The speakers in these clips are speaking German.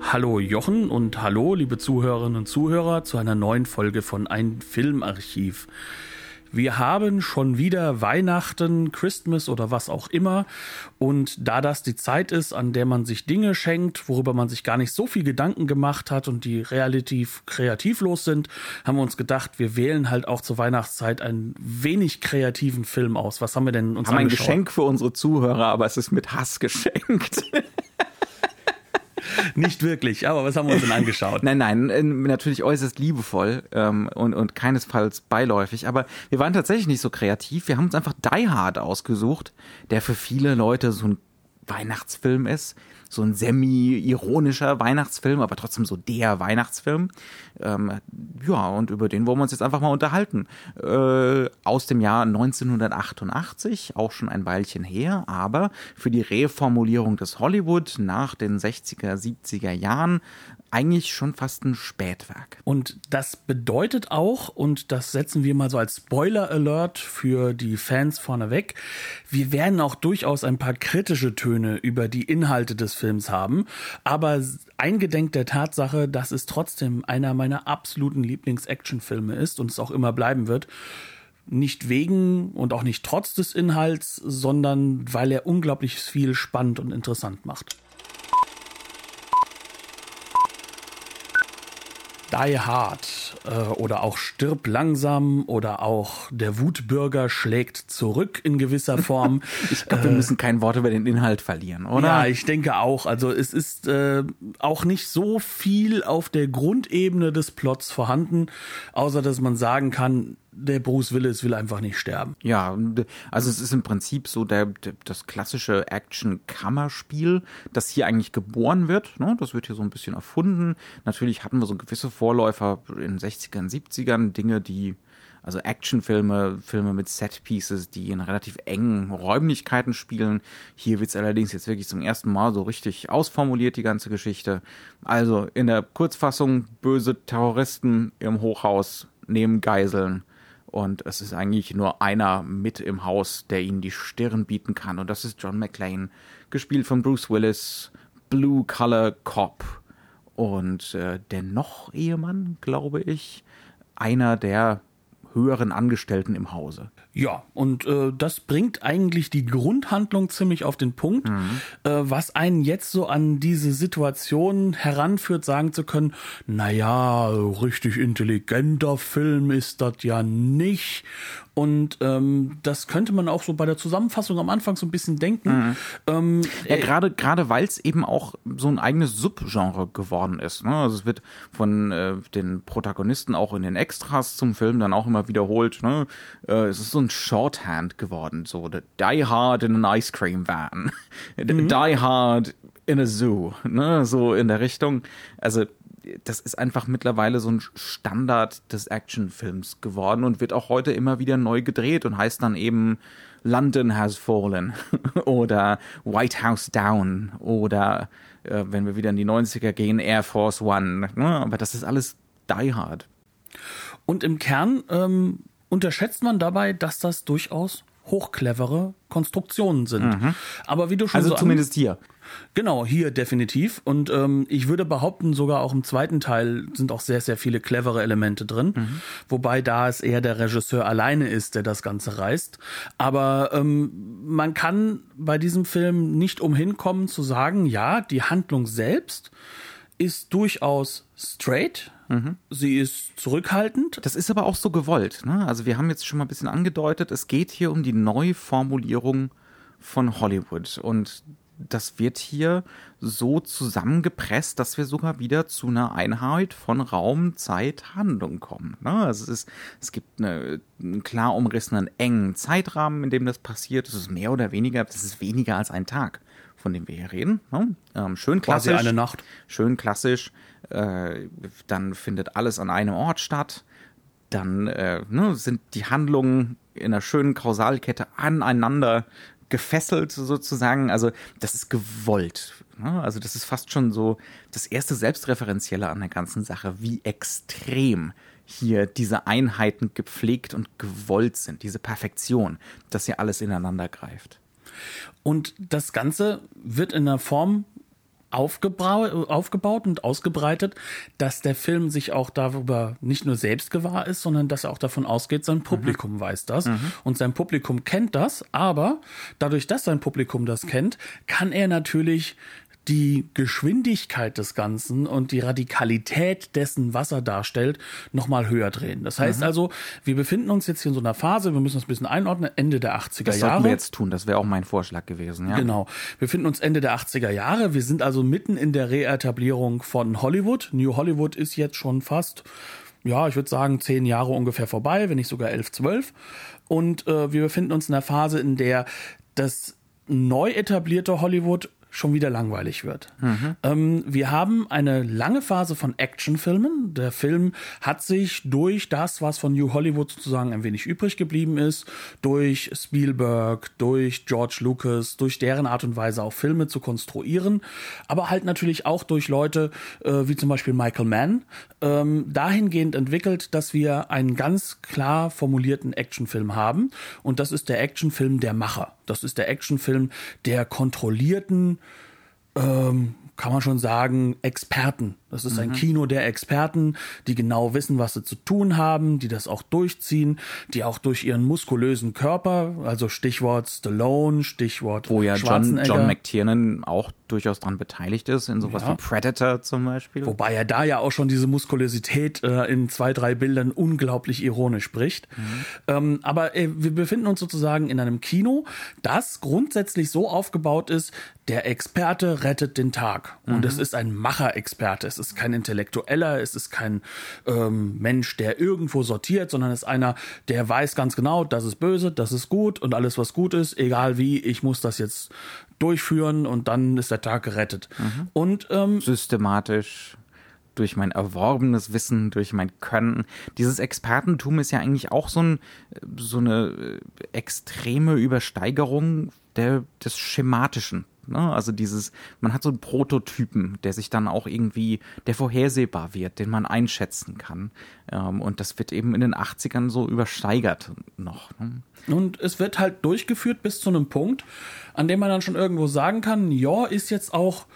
Hallo Jochen und hallo liebe Zuhörerinnen und Zuhörer zu einer neuen Folge von Ein Filmarchiv. Wir haben schon wieder Weihnachten, Christmas oder was auch immer. Und da das die Zeit ist, an der man sich Dinge schenkt, worüber man sich gar nicht so viel Gedanken gemacht hat und die relativ kreativlos sind, haben wir uns gedacht, wir wählen halt auch zur Weihnachtszeit einen wenig kreativen Film aus. Was haben wir denn uns haben angeschaut? ein Geschenk für unsere Zuhörer, aber es ist mit Hass geschenkt. Nicht wirklich, aber was haben wir uns denn angeschaut? nein, nein, äh, natürlich äußerst liebevoll ähm, und, und keinesfalls beiläufig. Aber wir waren tatsächlich nicht so kreativ. Wir haben uns einfach Die Hard ausgesucht, der für viele Leute so ein Weihnachtsfilm ist so ein semi-ironischer Weihnachtsfilm, aber trotzdem so der Weihnachtsfilm. Ähm, ja, und über den wollen wir uns jetzt einfach mal unterhalten. Äh, aus dem Jahr 1988, auch schon ein Weilchen her, aber für die Reformulierung des Hollywood nach den 60er, 70er Jahren eigentlich schon fast ein Spätwerk. Und das bedeutet auch, und das setzen wir mal so als Spoiler-Alert für die Fans vorneweg, wir werden auch durchaus ein paar kritische Töne über die Inhalte des Films haben, aber eingedenk der Tatsache, dass es trotzdem einer meiner absoluten Lieblings-Action-Filme ist und es auch immer bleiben wird, nicht wegen und auch nicht trotz des Inhalts, sondern weil er unglaublich viel spannend und interessant macht. Die Hard äh, oder auch Stirb langsam oder auch Der Wutbürger schlägt zurück in gewisser Form. ich glaube, wir äh, müssen kein Wort über den Inhalt verlieren, oder? Ja, ich denke auch. Also es ist äh, auch nicht so viel auf der Grundebene des Plots vorhanden, außer dass man sagen kann, der Bruce Willis will einfach nicht sterben. Ja, also es ist im Prinzip so der, der das klassische Action-Kammerspiel, das hier eigentlich geboren wird. Ne? Das wird hier so ein bisschen erfunden. Natürlich hatten wir so gewisse Vorläufer in den 60ern, 70ern, Dinge, die also Actionfilme, Filme mit Set-Pieces, die in relativ engen Räumlichkeiten spielen. Hier wird es allerdings jetzt wirklich zum ersten Mal so richtig ausformuliert, die ganze Geschichte. Also in der Kurzfassung, böse Terroristen im Hochhaus nehmen Geiseln und es ist eigentlich nur einer mit im Haus, der ihnen die Stirn bieten kann. Und das ist John McClane, gespielt von Bruce Willis, Blue Color Cop. Und äh, der noch Ehemann, glaube ich, einer der höheren Angestellten im Hause. Ja, und äh, das bringt eigentlich die Grundhandlung ziemlich auf den Punkt, mhm. äh, was einen jetzt so an diese Situation heranführt, sagen zu können, naja, richtig intelligenter Film ist das ja nicht. Und ähm, das könnte man auch so bei der Zusammenfassung am Anfang so ein bisschen denken. Mhm. Ähm, ja, äh, gerade gerade weil es eben auch so ein eigenes Subgenre geworden ist. Ne? Also es wird von äh, den Protagonisten auch in den Extras zum Film dann auch immer wiederholt. Ne? Äh, es ist so ein Shorthand geworden, so Die Hard in an Ice Cream Van, mhm. Die Hard in a Zoo, ne? so in der Richtung. Also das ist einfach mittlerweile so ein Standard des Actionfilms geworden und wird auch heute immer wieder neu gedreht und heißt dann eben London has fallen oder White House down oder äh, wenn wir wieder in die 90er gehen, Air Force One. Ne? Aber das ist alles Die Hard. Und im Kern ähm, unterschätzt man dabei, dass das durchaus hochclevere Konstruktionen sind. Mhm. Aber wie du schon also so zumindest hier. Genau, hier definitiv. Und ähm, ich würde behaupten, sogar auch im zweiten Teil sind auch sehr, sehr viele clevere Elemente drin. Mhm. Wobei da es eher der Regisseur alleine ist, der das Ganze reißt. Aber ähm, man kann bei diesem Film nicht umhin kommen zu sagen, ja, die Handlung selbst ist durchaus straight. Mhm. Sie ist zurückhaltend. Das ist aber auch so gewollt. Ne? Also wir haben jetzt schon mal ein bisschen angedeutet, es geht hier um die Neuformulierung von Hollywood. Und das wird hier so zusammengepresst, dass wir sogar wieder zu einer Einheit von Raum, Zeit, Handlung kommen. Ne? Also es, ist, es gibt eine, einen klar umrissenen, engen Zeitrahmen, in dem das passiert. Es ist mehr oder weniger, das ist weniger als ein Tag von dem wir hier reden. Ne? Ähm, schön klassisch. Quasi eine Nacht. Schön klassisch. Äh, dann findet alles an einem Ort statt. Dann äh, ne, sind die Handlungen in einer schönen Kausalkette aneinander gefesselt sozusagen. Also das ist gewollt. Ne? Also das ist fast schon so das erste Selbstreferenzielle an der ganzen Sache, wie extrem hier diese Einheiten gepflegt und gewollt sind, diese Perfektion, dass hier alles ineinander greift. Und das Ganze wird in einer Form aufgebaut und ausgebreitet, dass der Film sich auch darüber nicht nur selbst gewahr ist, sondern dass er auch davon ausgeht, sein Publikum mhm. weiß das mhm. und sein Publikum kennt das, aber dadurch, dass sein Publikum das kennt, kann er natürlich die Geschwindigkeit des Ganzen und die Radikalität dessen, was er darstellt, nochmal höher drehen. Das heißt mhm. also, wir befinden uns jetzt hier in so einer Phase, wir müssen uns ein bisschen einordnen, Ende der 80er das Jahre. Das wir jetzt tun, das wäre auch mein Vorschlag gewesen. Ja. Genau. Wir befinden uns Ende der 80er Jahre, wir sind also mitten in der Reetablierung von Hollywood. New Hollywood ist jetzt schon fast ja, ich würde sagen, zehn Jahre ungefähr vorbei, wenn nicht sogar elf, zwölf. Und äh, wir befinden uns in einer Phase, in der das neu etablierte Hollywood schon wieder langweilig wird. Mhm. Ähm, wir haben eine lange Phase von Actionfilmen. Der Film hat sich durch das, was von New Hollywood sozusagen ein wenig übrig geblieben ist, durch Spielberg, durch George Lucas, durch deren Art und Weise auch Filme zu konstruieren, aber halt natürlich auch durch Leute äh, wie zum Beispiel Michael Mann, ähm, dahingehend entwickelt, dass wir einen ganz klar formulierten Actionfilm haben. Und das ist der Actionfilm der Macher. Das ist der Actionfilm der kontrollierten, ähm, kann man schon sagen, Experten. Das ist mhm. ein Kino der Experten, die genau wissen, was sie zu tun haben, die das auch durchziehen, die auch durch ihren muskulösen Körper, also Stichwort Stallone, Stichwort Wo ja John, John McTiernan auch durchaus daran beteiligt ist, in sowas ja. wie Predator zum Beispiel. Wobei er da ja auch schon diese Muskulosität äh, in zwei, drei Bildern unglaublich ironisch spricht. Mhm. Ähm, aber äh, wir befinden uns sozusagen in einem Kino, das grundsätzlich so aufgebaut ist, der Experte rettet den Tag. Und mhm. es ist ein Macherexperte. Es ist kein Intellektueller, es ist kein ähm, Mensch, der irgendwo sortiert, sondern es ist einer, der weiß ganz genau, das ist böse, das ist gut und alles, was gut ist, egal wie, ich muss das jetzt durchführen und dann ist der Tag gerettet. Mhm. Und ähm, systematisch durch mein erworbenes Wissen, durch mein Können. Dieses Expertentum ist ja eigentlich auch so, ein, so eine äh, extreme Übersteigerung der, des Schematischen. Ne? Also dieses, man hat so einen Prototypen, der sich dann auch irgendwie, der vorhersehbar wird, den man einschätzen kann. Ähm, und das wird eben in den 80ern so übersteigert noch. Ne? Und es wird halt durchgeführt bis zu einem Punkt, an dem man dann schon irgendwo sagen kann, ja, ist jetzt auch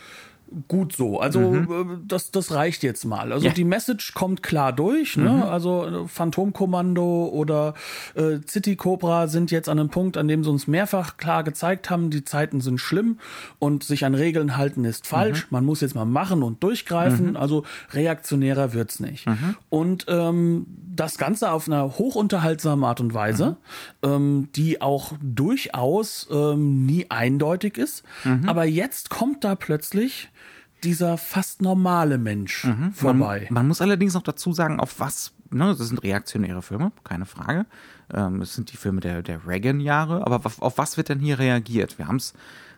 gut so. Also mhm. Äh, das, das reicht jetzt mal. Also ja. die Message kommt klar durch. Ne? Mhm. Also äh, Phantomkommando oder äh, City Cobra sind jetzt an einem Punkt, an dem sie uns mehrfach klar gezeigt haben, die Zeiten sind schlimm und sich an Regeln halten ist falsch. Mhm. Man muss jetzt mal machen und durchgreifen. Mhm. Also reaktionärer wird's nicht. Mhm. Und ähm, das Ganze auf einer hochunterhaltsamen Art und Weise, mhm. ähm, die auch durchaus ähm, nie eindeutig ist. Aber jetzt kommt da plötzlich dieser fast normale Mensch mhm. vorbei. Man, man, muss allerdings noch dazu sagen, auf was, ne, das sind reaktionäre Filme, keine Frage. Ähm, das sind die Filme der, der Reagan-Jahre, aber auf, auf, was wird denn hier reagiert? Wir haben es,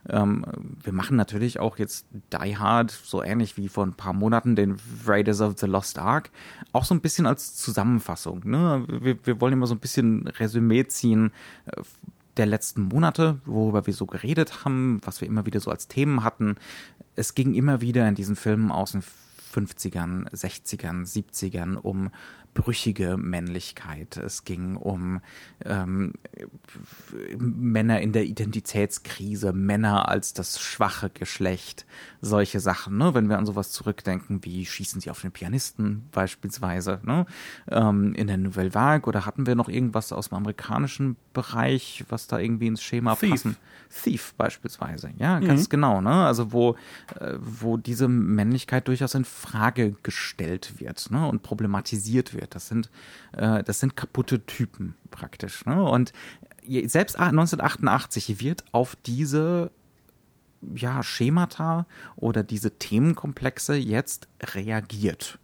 ähm, wir machen natürlich auch jetzt Die Hard, so ähnlich wie vor ein paar Monaten den Raiders of the Lost Ark, auch so ein bisschen als Zusammenfassung. Ne? Wir, wir wollen immer so ein bisschen Resümee ziehen äh, der letzten Monate, worüber wir so geredet haben, was wir immer wieder so als Themen hatten. Es ging immer wieder in diesen Filmen aus den 50ern, 60ern, 70ern um brüchige Männlichkeit. Es ging um ähm, Männer in der Identitätskrise, Männer als das schwache Geschlecht, solche Sachen. Ne? Wenn wir an sowas zurückdenken, wie schießen sie auf den Pianisten beispielsweise ne? ähm, in der Nouvelle Vague oder hatten wir noch irgendwas aus dem amerikanischen Bereich, was da irgendwie ins Schema Thief. passen? Thief beispielsweise, ja, ganz mhm. genau. Ne? Also wo, äh, wo diese Männlichkeit durchaus in Frage gestellt wird ne? und problematisiert wird wird. Das sind, äh, das sind kaputte Typen praktisch. Ne? Und selbst 1988 wird auf diese ja, Schemata oder diese Themenkomplexe jetzt reagiert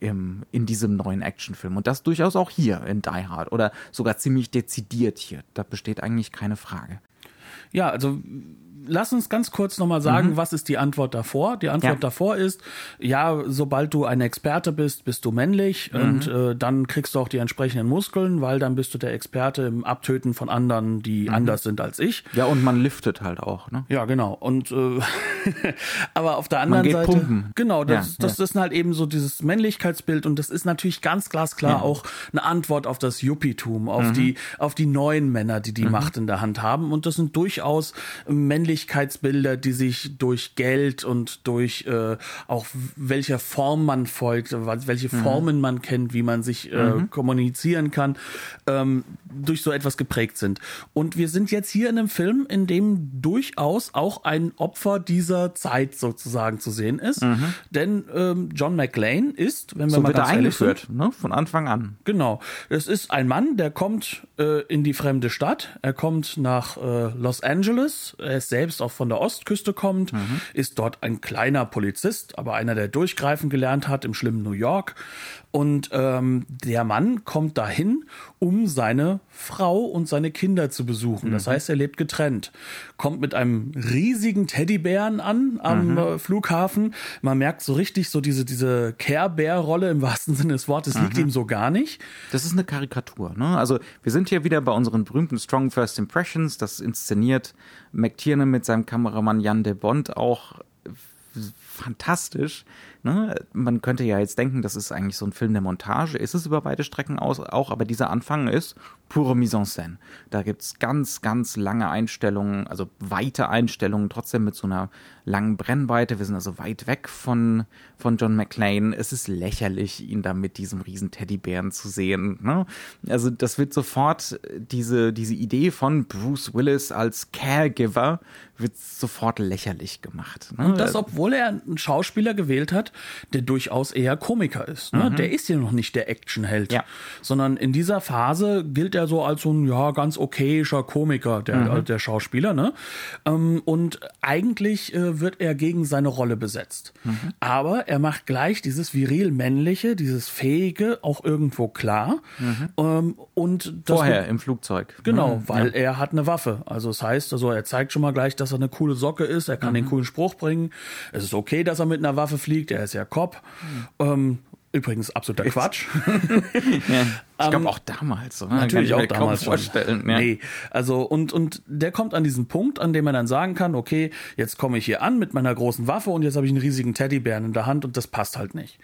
im, in diesem neuen Actionfilm. Und das durchaus auch hier in Die Hard oder sogar ziemlich dezidiert hier. Da besteht eigentlich keine Frage. Ja, also lass uns ganz kurz nochmal sagen, mhm. was ist die Antwort davor? Die Antwort ja. davor ist, ja, sobald du ein Experte bist, bist du männlich mhm. und äh, dann kriegst du auch die entsprechenden Muskeln, weil dann bist du der Experte im Abtöten von anderen, die mhm. anders sind als ich. Ja, und man liftet halt auch, ne? Ja, genau. Und äh, aber auf der anderen man geht Seite. Pumpen. Genau, das, ja, das, ja. ist halt eben so dieses Männlichkeitsbild und das ist natürlich ganz glasklar auch eine Antwort auf das Yuppietum, auf mhm. die, auf die neuen Männer, die die mhm. Macht in der Hand haben. Und das sind durchaus Männlichkeitsbilder, die sich durch Geld und durch äh, auch welcher Form man folgt, welche mhm. Formen man kennt, wie man sich äh, mhm. kommunizieren kann, ähm, durch so etwas geprägt sind. Und wir sind jetzt hier in einem Film, in dem durchaus auch ein Opfer dieser Zeit sozusagen zu sehen ist. Mhm. Denn ähm, John McLean ist, wenn wir so mal er eingeführt, sind, ne? von Anfang an. Genau. Es ist ein Mann, der kommt äh, in die fremde Stadt. Er kommt nach äh, Los Angeles. Er ist selbst auch von der Ostküste kommt, mhm. ist dort ein kleiner Polizist, aber einer, der durchgreifen gelernt hat im schlimmen New York. Und ähm, der Mann kommt dahin, um seine Frau und seine Kinder zu besuchen. Das mhm. heißt, er lebt getrennt. Kommt mit einem riesigen Teddybären an am mhm. Äh, Flughafen. Man merkt so richtig so diese, diese Care-Bear-Rolle im wahrsten Sinne des Wortes mhm. liegt ihm so gar nicht. Das ist eine Karikatur. Ne? Also wir sind hier wieder bei unseren berühmten Strong First Impressions. Das inszeniert McTiernan mit seinem Kameramann Jan de Bond auch fantastisch. Ne? Man könnte ja jetzt denken, das ist eigentlich so ein Film der Montage, ist es über beide Strecken aus, auch, aber dieser Anfang ist pure Mise en scène. Da gibt es ganz, ganz lange Einstellungen, also weite Einstellungen, trotzdem mit so einer langen Brennweite. Wir sind also weit weg von, von John McClane. Es ist lächerlich, ihn da mit diesem riesen Teddybären zu sehen. Ne? Also das wird sofort, diese, diese Idee von Bruce Willis als Caregiver wird sofort lächerlich gemacht. Ne? Und das, obwohl er einen Schauspieler gewählt hat, der durchaus eher Komiker ist. Ne? Mhm. Der ist ja noch nicht der Actionheld, ja. sondern in dieser Phase gilt er so als so ein ja ganz okayischer Komiker, der, mhm. der Schauspieler. Ne? Ähm, und eigentlich äh, wird er gegen seine Rolle besetzt. Mhm. Aber er macht gleich dieses viril männliche, dieses fähige auch irgendwo klar. Mhm. Ähm, und vorher im Flugzeug. Genau, mhm. weil ja. er hat eine Waffe. Also das heißt, also er zeigt schon mal gleich, dass er eine coole Socke ist. Er kann den mhm. coolen Spruch bringen. Es ist okay, dass er mit einer Waffe fliegt. Er ist ja Cop. Mhm. Ähm, übrigens absoluter Quatsch. ja. Ich glaube ähm, auch damals. Oder? Natürlich auch damals vorstellen. Ja. Nee, also und und der kommt an diesen Punkt, an dem er dann sagen kann, okay, jetzt komme ich hier an mit meiner großen Waffe und jetzt habe ich einen riesigen Teddybären in der Hand und das passt halt nicht.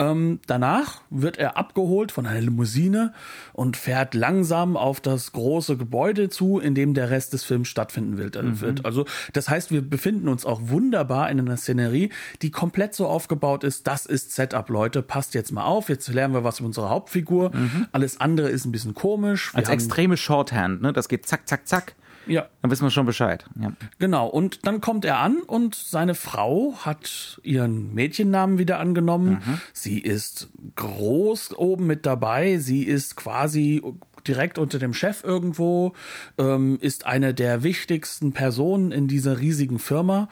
Ähm, danach wird er abgeholt von einer Limousine und fährt langsam auf das große Gebäude zu, in dem der Rest des Films stattfinden wird. Äh, mhm. Also das heißt, wir befinden uns auch wunderbar in einer Szenerie, die komplett so aufgebaut ist. Das ist Setup, Leute. Passt jetzt mal auf. Jetzt lernen wir was über unsere Hauptfigur. Mhm. Alles andere ist ein bisschen komisch. Wir Als extreme Shorthand, ne? Das geht zack, zack, zack. Ja. Dann wissen wir schon Bescheid. Ja. Genau. Und dann kommt er an und seine Frau hat ihren Mädchennamen wieder angenommen. Mhm. Sie ist groß oben mit dabei. Sie ist quasi direkt unter dem Chef irgendwo, ähm, ist eine der wichtigsten Personen in dieser riesigen Firma.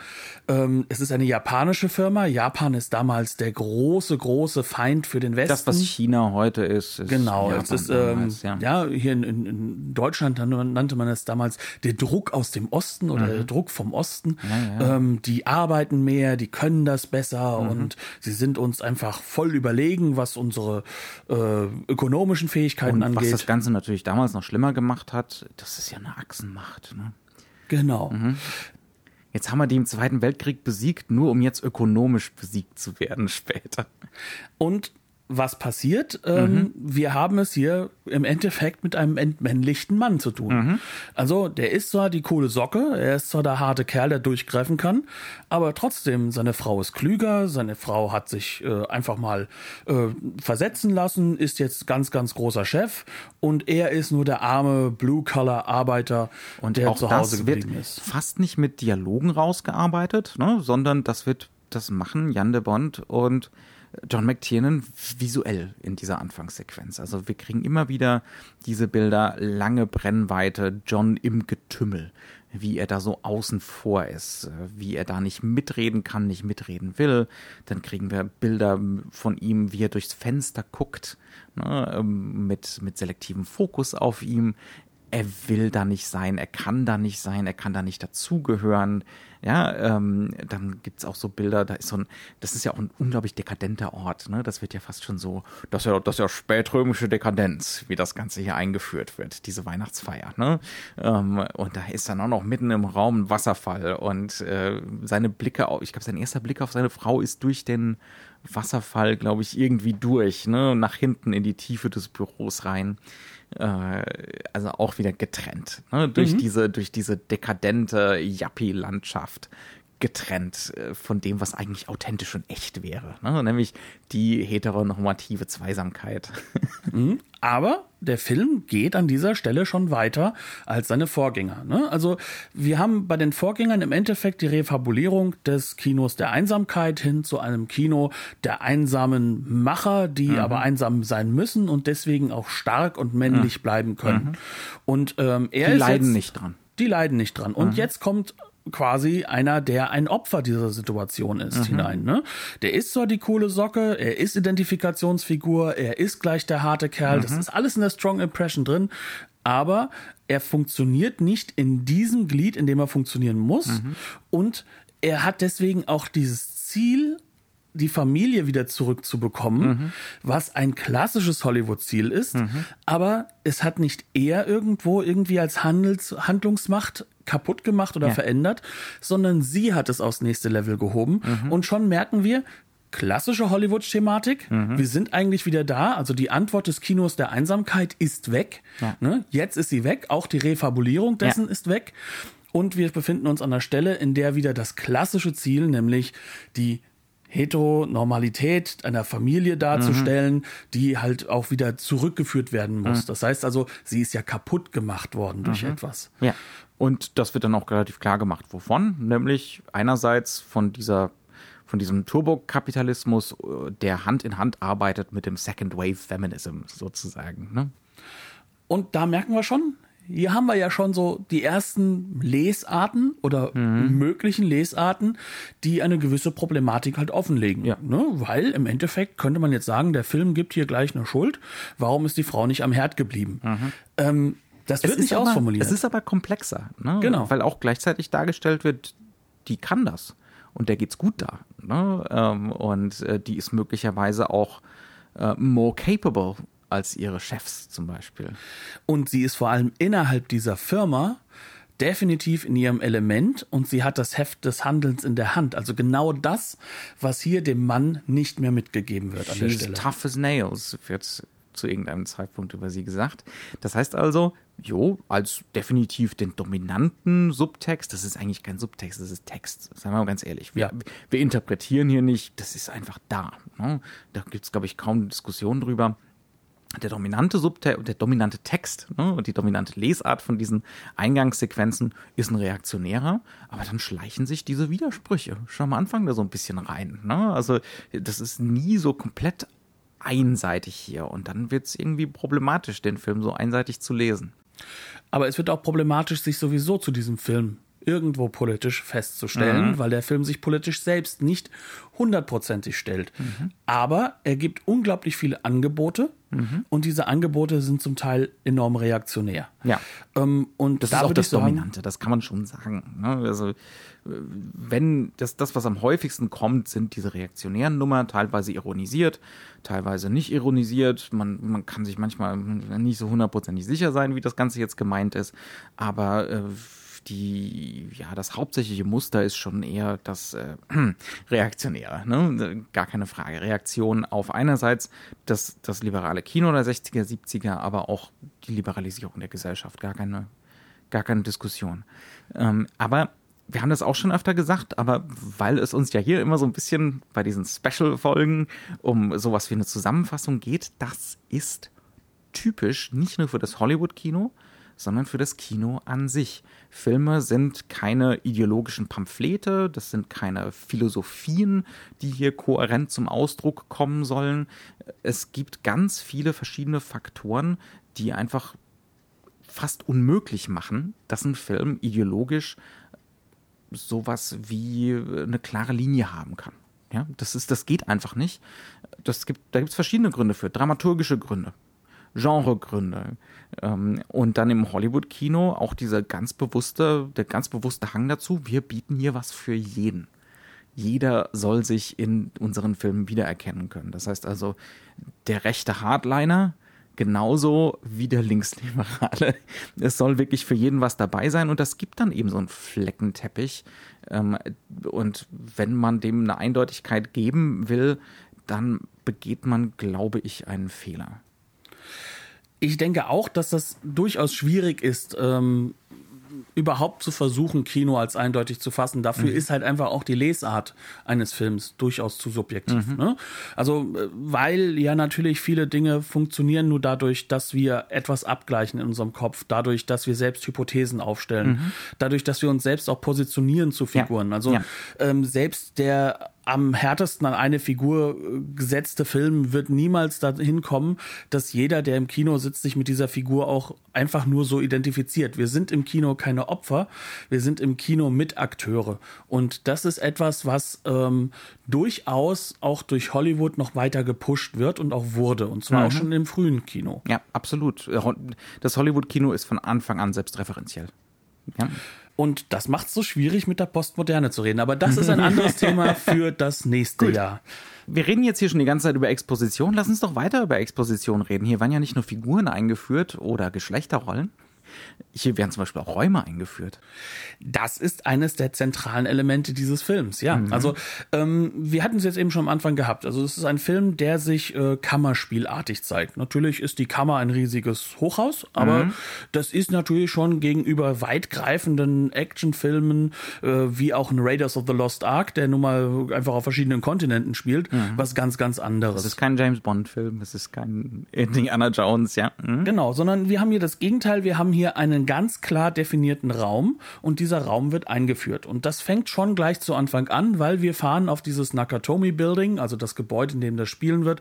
Ähm, es ist eine japanische Firma. Japan ist damals der große, große Feind für den Westen. Das, was China heute ist. ist genau, Japan es ist, ähm, damals, ja. ja. hier in, in, Deutschland nannte man es damals der Druck aus dem Osten oder mhm. der Druck vom Osten. Ja, ja. Ähm, die arbeiten mehr, die können das besser mhm. und sie sind uns einfach voll überlegen, was unsere äh, ökonomischen Fähigkeiten und angeht. Was das Ganze natürlich damals noch schlimmer gemacht hat, das ist ja eine Achsenmacht. Ne? Genau. Mhm. Jetzt haben wir die im Zweiten Weltkrieg besiegt, nur um jetzt ökonomisch besiegt zu werden später. Und was passiert? Ähm, mhm. Wir haben es hier im Endeffekt mit einem entmännlichten Mann zu tun. Mhm. Also der ist zwar die coole Socke, er ist zwar der harte Kerl, der durchgreifen kann, aber trotzdem, seine Frau ist klüger, seine Frau hat sich äh, einfach mal äh, versetzen lassen, ist jetzt ganz, ganz großer Chef und er ist nur der arme Blue-Collar-Arbeiter, und der zu Hause geblieben ist. Fast nicht mit Dialogen rausgearbeitet, ne, sondern das wird das machen Jan de Bond und John McTiernan visuell in dieser Anfangssequenz. Also wir kriegen immer wieder diese Bilder, lange Brennweite, John im Getümmel, wie er da so außen vor ist, wie er da nicht mitreden kann, nicht mitreden will. Dann kriegen wir Bilder von ihm, wie er durchs Fenster guckt, ne, ähm, mit, mit selektivem Fokus auf ihm er will da nicht sein, er kann da nicht sein, er kann da nicht dazugehören. Ja, ähm, dann gibt's auch so Bilder, da ist so ein, das ist ja auch ein unglaublich dekadenter Ort, ne? Das wird ja fast schon so, das ist ja, das ist ja spätrömische Dekadenz, wie das Ganze hier eingeführt wird, diese Weihnachtsfeier, ne? Ähm, und da ist dann auch noch mitten im Raum ein Wasserfall und äh, seine Blicke, auf, ich glaube, sein erster Blick auf seine Frau ist durch den Wasserfall, glaube ich, irgendwie durch, ne? Nach hinten in die Tiefe des Büros rein äh, also auch wieder getrennt. Ne? Durch, mhm. diese, durch diese dekadente Yuppie-Landschaft getrennt äh, von dem, was eigentlich authentisch und echt wäre. Ne? Nämlich die heteronormative Zweisamkeit. Mhm. Aber der Film geht an dieser Stelle schon weiter als seine Vorgänger. Ne? Also wir haben bei den Vorgängern im Endeffekt die Refabulierung des Kinos der Einsamkeit hin zu einem Kino der einsamen Macher, die mhm. aber einsam sein müssen und deswegen auch stark und männlich mhm. bleiben können. Mhm. Und ähm, er die leiden jetzt, nicht dran. Die leiden nicht dran. Und mhm. jetzt kommt quasi einer, der ein Opfer dieser Situation ist, mhm. hinein. Ne? Der ist zwar die coole Socke, er ist Identifikationsfigur, er ist gleich der harte Kerl, mhm. das ist alles in der Strong Impression drin, aber er funktioniert nicht in diesem Glied, in dem er funktionieren muss. Mhm. Und er hat deswegen auch dieses Ziel, die Familie wieder zurückzubekommen, mhm. was ein klassisches Hollywood-Ziel ist, mhm. aber es hat nicht er irgendwo irgendwie als Handels Handlungsmacht kaputt gemacht oder ja. verändert, sondern sie hat es aufs nächste Level gehoben. Mhm. Und schon merken wir, klassische Hollywood-Thematik. Mhm. Wir sind eigentlich wieder da. Also die Antwort des Kinos der Einsamkeit ist weg. Ja. Ne? Jetzt ist sie weg. Auch die Refabulierung dessen ja. ist weg. Und wir befinden uns an der Stelle, in der wieder das klassische Ziel, nämlich die Heteronormalität einer Familie darzustellen, mhm. die halt auch wieder zurückgeführt werden muss. Mhm. Das heißt also, sie ist ja kaputt gemacht worden durch mhm. etwas. Ja. Und das wird dann auch relativ klar gemacht, wovon? Nämlich einerseits von dieser von diesem Turbokapitalismus, äh, der Hand in Hand arbeitet mit dem Second Wave Feminism sozusagen. Ne? Und da merken wir schon, hier haben wir ja schon so die ersten Lesarten oder mhm. möglichen Lesarten, die eine gewisse Problematik halt offenlegen. Ja. Ne? Weil im Endeffekt könnte man jetzt sagen, der Film gibt hier gleich eine Schuld. Warum ist die Frau nicht am Herd geblieben? Mhm. Ähm, das wird nicht aber, ausformuliert. Es ist aber komplexer. Ne? Genau. Weil auch gleichzeitig dargestellt wird, die kann das. Und der geht's gut da. Ne? Ähm, und äh, die ist möglicherweise auch äh, more capable als ihre Chefs zum Beispiel. Und sie ist vor allem innerhalb dieser Firma definitiv in ihrem Element und sie hat das Heft des Handelns in der Hand. Also genau das, was hier dem Mann nicht mehr mitgegeben wird an She's der Stelle. tough as nails, wird zu irgendeinem Zeitpunkt über sie gesagt. Das heißt also, jo, als definitiv den dominanten Subtext, das ist eigentlich kein Subtext, das ist Text, sagen wir mal ganz ehrlich. Wir, ja. wir interpretieren hier nicht, das ist einfach da. Ne? Da gibt es, glaube ich, kaum Diskussion drüber der dominante Subtext, der dominante Text ne, und die dominante Lesart von diesen Eingangssequenzen ist ein reaktionärer, aber dann schleichen sich diese Widersprüche schon am Anfang da so ein bisschen rein. Ne? Also das ist nie so komplett einseitig hier und dann wird es irgendwie problematisch, den Film so einseitig zu lesen. Aber es wird auch problematisch, sich sowieso zu diesem Film irgendwo politisch festzustellen, mhm. weil der Film sich politisch selbst nicht hundertprozentig stellt. Mhm. Aber er gibt unglaublich viele Angebote mhm. und diese Angebote sind zum Teil enorm reaktionär. Ja. Ähm, und das da ist auch das sagen, Dominante, das kann man schon sagen. Ne? Also wenn das, das, was am häufigsten kommt, sind diese reaktionären Nummern, teilweise ironisiert, teilweise nicht ironisiert. Man, man kann sich manchmal nicht so hundertprozentig sicher sein, wie das Ganze jetzt gemeint ist, aber äh, die, ja, das hauptsächliche Muster ist schon eher das äh, Reaktionäre, ne? Gar keine Frage. Reaktion auf einerseits das, das liberale Kino der 60er, 70er, aber auch die Liberalisierung der Gesellschaft. Gar keine, gar keine Diskussion. Ähm, aber wir haben das auch schon öfter gesagt, aber weil es uns ja hier immer so ein bisschen bei diesen Special-Folgen um sowas wie eine Zusammenfassung geht, das ist typisch nicht nur für das Hollywood-Kino, sondern für das Kino an sich. Filme sind keine ideologischen Pamphlete, das sind keine Philosophien, die hier kohärent zum Ausdruck kommen sollen. Es gibt ganz viele verschiedene Faktoren, die einfach fast unmöglich machen, dass ein Film ideologisch sowas wie eine klare Linie haben kann. Ja, das ist, das geht einfach nicht. Das gibt, da gibt es verschiedene Gründe für, dramaturgische Gründe. Genregründe. Ähm, und dann im Hollywood-Kino auch dieser ganz bewusste, der ganz bewusste Hang dazu, wir bieten hier was für jeden. Jeder soll sich in unseren Filmen wiedererkennen können. Das heißt also, der rechte Hardliner genauso wie der Linksliberale. Es soll wirklich für jeden was dabei sein und das gibt dann eben so einen Fleckenteppich. Ähm, und wenn man dem eine Eindeutigkeit geben will, dann begeht man, glaube ich, einen Fehler. Ich denke auch, dass das durchaus schwierig ist, ähm, überhaupt zu versuchen, Kino als eindeutig zu fassen. Dafür mhm. ist halt einfach auch die Lesart eines Films durchaus zu subjektiv. Mhm. Ne? Also, äh, weil ja natürlich viele Dinge funktionieren nur dadurch, dass wir etwas abgleichen in unserem Kopf, dadurch, dass wir selbst Hypothesen aufstellen, mhm. dadurch, dass wir uns selbst auch positionieren zu Figuren. Ja. Also ja. Ähm, selbst der am härtesten an eine Figur äh, gesetzte Film wird niemals dahin kommen, dass jeder, der im Kino sitzt, sich mit dieser Figur auch einfach nur so identifiziert. Wir sind im Kino keine Opfer, wir sind im Kino Mitakteure. Und das ist etwas, was ähm, durchaus auch durch Hollywood noch weiter gepusht wird und auch wurde. Und zwar mhm. auch schon im frühen Kino. Ja, absolut. Das Hollywood-Kino ist von Anfang an selbstreferenziell. Ja. Und das macht es so schwierig, mit der Postmoderne zu reden. Aber das ist ein anderes Thema für das nächste Gut. Jahr. Wir reden jetzt hier schon die ganze Zeit über Exposition. Lass uns doch weiter über Exposition reden. Hier waren ja nicht nur Figuren eingeführt oder Geschlechterrollen. Hier werden zum Beispiel auch Räume eingeführt. Das ist eines der zentralen Elemente dieses Films, ja. Mhm. Also ähm, wir hatten es jetzt eben schon am Anfang gehabt. Also es ist ein Film, der sich äh, Kammerspielartig zeigt. Natürlich ist die Kammer ein riesiges Hochhaus, aber mhm. das ist natürlich schon gegenüber weitgreifenden Actionfilmen, äh, wie auch ein Raiders of the Lost Ark, der nun mal einfach auf verschiedenen Kontinenten spielt, mhm. was ganz, ganz anderes. Es ist kein James Bond-Film, es ist kein Indiana Jones, ja. Mhm. Genau, sondern wir haben hier das Gegenteil. Wir haben hier hier einen ganz klar definierten Raum und dieser Raum wird eingeführt. Und das fängt schon gleich zu Anfang an, weil wir fahren auf dieses Nakatomi Building, also das Gebäude, in dem das spielen wird,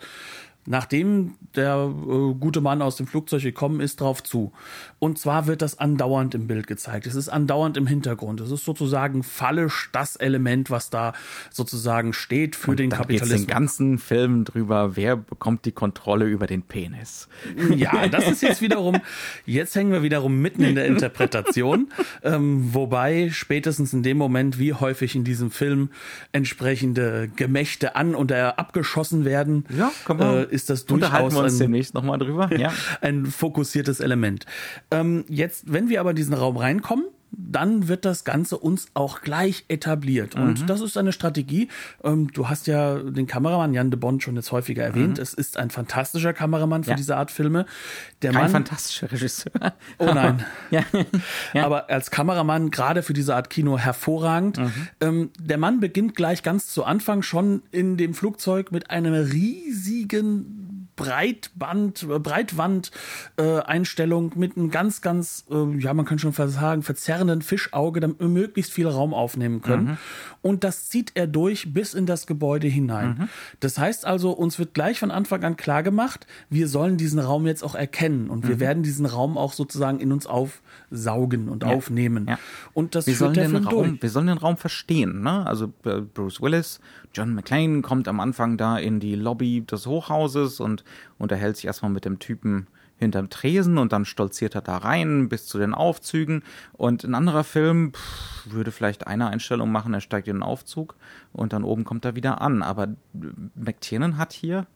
nachdem der äh, gute Mann aus dem Flugzeug gekommen ist, drauf zu. Und zwar wird das andauernd im Bild gezeigt. Es ist andauernd im Hintergrund. Es ist sozusagen fallisch das Element, was da sozusagen steht für Und den dann Kapitalismus. den ganzen Film drüber, wer bekommt die Kontrolle über den Penis. Ja, das ist jetzt wiederum, jetzt hängen wir wiederum mitten in der Interpretation. ähm, wobei spätestens in dem Moment, wie häufig in diesem Film entsprechende Gemächte an und abgeschossen werden, ja, komm mal. Äh, ist das durchaus Unterhalten wir uns ein, demnächst nochmal drüber. Ja. ein fokussiertes Element. Ähm, jetzt, wenn wir aber in diesen Raum reinkommen, dann wird das Ganze uns auch gleich etabliert. Und mhm. das ist eine Strategie. Ähm, du hast ja den Kameramann Jan de Bond schon jetzt häufiger erwähnt. Mhm. Es ist ein fantastischer Kameramann für ja. diese Art Filme. Der Kein Mann, fantastischer Regisseur. Oh nein. ja. ja. Aber als Kameramann gerade für diese Art Kino hervorragend. Mhm. Ähm, der Mann beginnt gleich ganz zu Anfang schon in dem Flugzeug mit einem riesigen Breitband, äh, Breitwand-Einstellung mit einem ganz, ganz, äh, ja, man könnte schon fast sagen, verzerrenden Fischauge, damit wir möglichst viel Raum aufnehmen können. Mhm. Und das zieht er durch bis in das Gebäude hinein. Mhm. Das heißt also, uns wird gleich von Anfang an klar gemacht, wir sollen diesen Raum jetzt auch erkennen und mhm. wir werden diesen Raum auch sozusagen in uns aufsaugen und ja. aufnehmen. Ja. Und das wir sollen den Raum, durch. Wir sollen den Raum verstehen. Ne? Also äh, Bruce Willis, John McClane kommt am Anfang da in die Lobby des Hochhauses und unterhält sich erstmal mit dem Typen hinterm Tresen und dann stolziert er da rein bis zu den Aufzügen. Und ein anderer Film pff, würde vielleicht eine Einstellung machen, er steigt in den Aufzug und dann oben kommt er wieder an. Aber McTiernan hat hier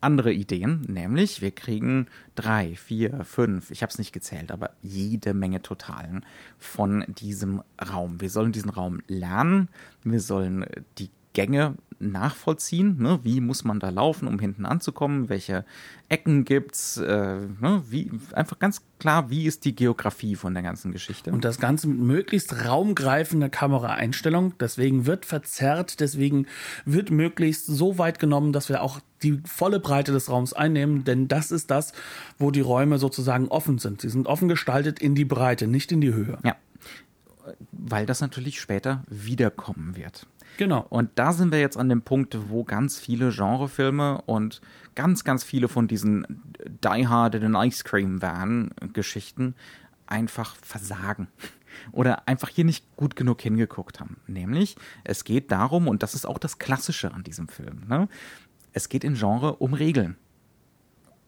andere Ideen, nämlich wir kriegen drei, vier, fünf, ich habe es nicht gezählt, aber jede Menge Totalen von diesem Raum. Wir sollen diesen Raum lernen, wir sollen die Gänge nachvollziehen. Ne? Wie muss man da laufen, um hinten anzukommen? Welche Ecken gibt's? Äh, ne? wie, einfach ganz klar, wie ist die Geografie von der ganzen Geschichte? Und das Ganze mit möglichst raumgreifender Kameraeinstellung. Deswegen wird verzerrt, deswegen wird möglichst so weit genommen, dass wir auch die volle Breite des Raums einnehmen, denn das ist das, wo die Räume sozusagen offen sind. Sie sind offen gestaltet in die Breite, nicht in die Höhe. Ja. Weil das natürlich später wiederkommen wird. Genau. Und da sind wir jetzt an dem Punkt, wo ganz viele Genrefilme und ganz, ganz viele von diesen Die Hard in an Ice Cream Van Geschichten einfach versagen oder einfach hier nicht gut genug hingeguckt haben. Nämlich, es geht darum, und das ist auch das Klassische an diesem Film, ne? es geht in Genre um Regeln.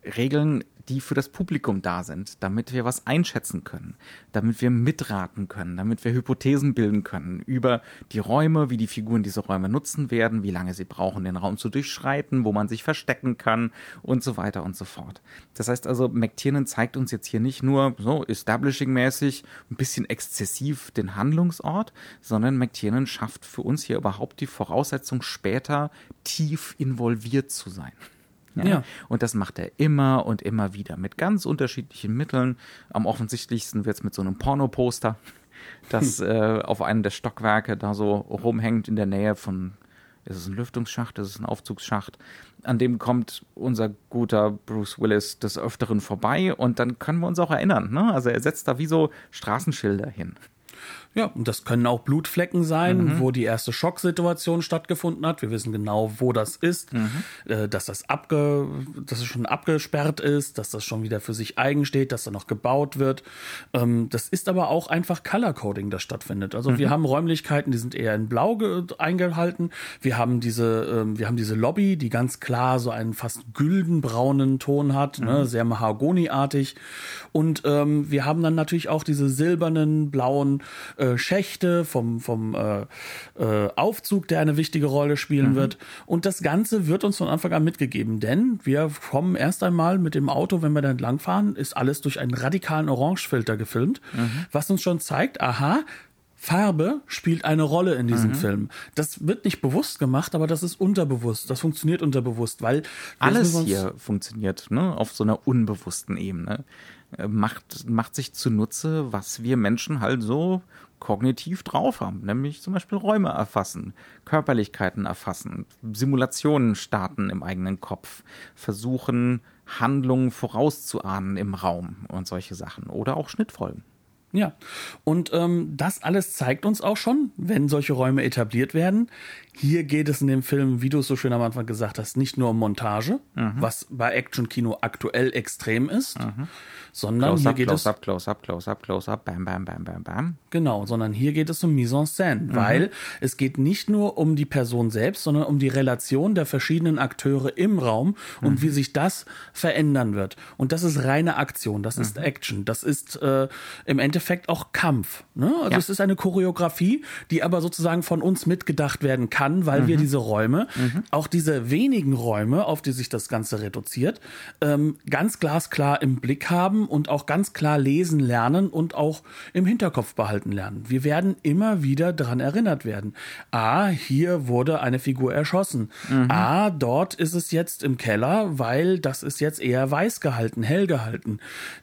Regeln, die für das Publikum da sind, damit wir was einschätzen können, damit wir mitraten können, damit wir Hypothesen bilden können über die Räume, wie die Figuren diese Räume nutzen werden, wie lange sie brauchen, den Raum zu durchschreiten, wo man sich verstecken kann und so weiter und so fort. Das heißt also, McTiernan zeigt uns jetzt hier nicht nur so establishing-mäßig ein bisschen exzessiv den Handlungsort, sondern McTiernan schafft für uns hier überhaupt die Voraussetzung, später tief involviert zu sein. Ja. ja. Und das macht er immer und immer wieder mit ganz unterschiedlichen Mitteln. Am offensichtlichsten wird es mit so einem Pornoposter, das äh, auf einem der Stockwerke da so rumhängt in der Nähe von, ist es ein Lüftungsschacht, ist es ein Aufzugsschacht. An dem kommt unser guter Bruce Willis des Öfteren vorbei und dann können wir uns auch erinnern. Ne? Also er setzt da wie so Straßenschilder hin. Ja, und das können auch Blutflecken sein, mhm. wo die erste Schocksituation stattgefunden hat. Wir wissen genau, wo das ist, mhm. äh, dass das abge, dass es schon abgesperrt ist, dass das schon wieder für sich eigen steht, dass da noch gebaut wird. Ähm, das ist aber auch einfach Color Coding, das stattfindet. Also mhm. wir haben Räumlichkeiten, die sind eher in Blau eingehalten. Wir haben diese, äh, wir haben diese Lobby, die ganz klar so einen fast güldenbraunen Ton hat, ne, mhm. sehr mahagoniartig. Und ähm, wir haben dann natürlich auch diese silbernen, blauen äh, äh, Schächte, vom, vom äh, äh, Aufzug, der eine wichtige Rolle spielen mhm. wird. Und das Ganze wird uns von Anfang an mitgegeben, denn wir kommen erst einmal mit dem Auto, wenn wir da entlangfahren, ist alles durch einen radikalen Orangefilter gefilmt, mhm. was uns schon zeigt, aha, Farbe spielt eine Rolle in diesem mhm. Film. Das wird nicht bewusst gemacht, aber das ist unterbewusst. Das funktioniert unterbewusst, weil alles hier funktioniert ne, auf so einer unbewussten Ebene. Äh, macht, macht sich zunutze, was wir Menschen halt so kognitiv drauf haben, nämlich zum Beispiel Räume erfassen, Körperlichkeiten erfassen, Simulationen starten im eigenen Kopf, versuchen Handlungen vorauszuahnen im Raum und solche Sachen oder auch Schnittfolgen. Ja, und ähm, das alles zeigt uns auch schon, wenn solche Räume etabliert werden. Hier geht es in dem Film, wie du es so schön am Anfang gesagt hast, nicht nur um Montage, mhm. was bei Action-Kino aktuell extrem ist, mhm sondern close hier up, geht close es up, close up, close up, close up, bam, bam, bam, bam, bam. Genau, sondern hier geht es um Mise en scène, mhm. weil es geht nicht nur um die Person selbst, sondern um die Relation der verschiedenen Akteure im Raum und mhm. wie sich das verändern wird. Und das ist reine Aktion, das ist mhm. Action, das ist äh, im Endeffekt auch Kampf. Ne? Also ja. es ist eine Choreografie, die aber sozusagen von uns mitgedacht werden kann, weil wir mhm. diese Räume, mhm. auch diese wenigen Räume, auf die sich das Ganze reduziert, ähm, ganz glasklar im Blick haben und auch ganz klar lesen lernen und auch im Hinterkopf behalten lernen. Wir werden immer wieder daran erinnert werden. Ah, hier wurde eine Figur erschossen. Mhm. Ah, dort ist es jetzt im Keller, weil das ist jetzt eher weiß gehalten, hell gehalten.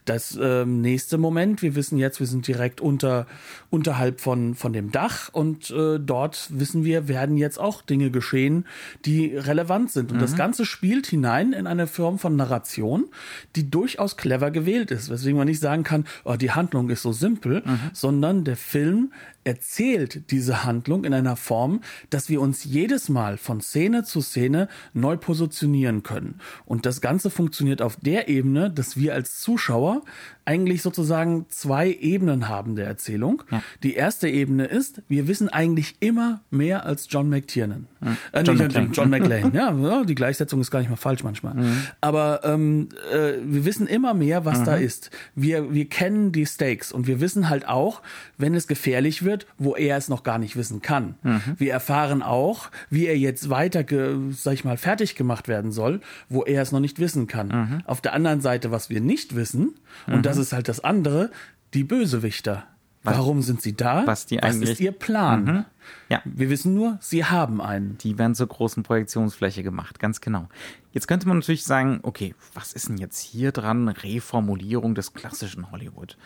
Das äh, nächste Moment, wir wissen jetzt, wir sind direkt unter, unterhalb von, von dem Dach und äh, dort wissen wir, werden jetzt auch Dinge geschehen, die relevant sind. Und mhm. das Ganze spielt hinein in eine Form von Narration, die durchaus clever gewählt ist, weswegen man nicht sagen kann, oh, die Handlung ist so simpel, mhm. sondern der Film erzählt diese Handlung in einer Form, dass wir uns jedes Mal von Szene zu Szene neu positionieren können. Und das Ganze funktioniert auf der Ebene, dass wir als Zuschauer eigentlich sozusagen zwei Ebenen haben der Erzählung. Ja. Die erste Ebene ist, wir wissen eigentlich immer mehr als John McTiernan. Ja. Äh, John, McClane. John McClane. ja, die Gleichsetzung ist gar nicht mal falsch manchmal. Mhm. Aber ähm, äh, wir wissen immer mehr, was mhm. da ist. Wir, wir kennen die Stakes und wir wissen halt auch, wenn es gefährlich wird, wo er es noch gar nicht wissen kann. Mhm. Wir erfahren auch, wie er jetzt weiter, sag ich mal, fertig gemacht werden soll, wo er es noch nicht wissen kann. Mhm. Auf der anderen Seite, was wir nicht wissen, und das mhm. ist halt das andere, die Bösewichter. Was, Warum sind sie da? Was, die was ist ihr Plan? Mhm. Ja. Wir wissen nur, sie haben einen. Die werden zur großen Projektionsfläche gemacht, ganz genau. Jetzt könnte man natürlich sagen, okay, was ist denn jetzt hier dran? Reformulierung des klassischen Hollywood.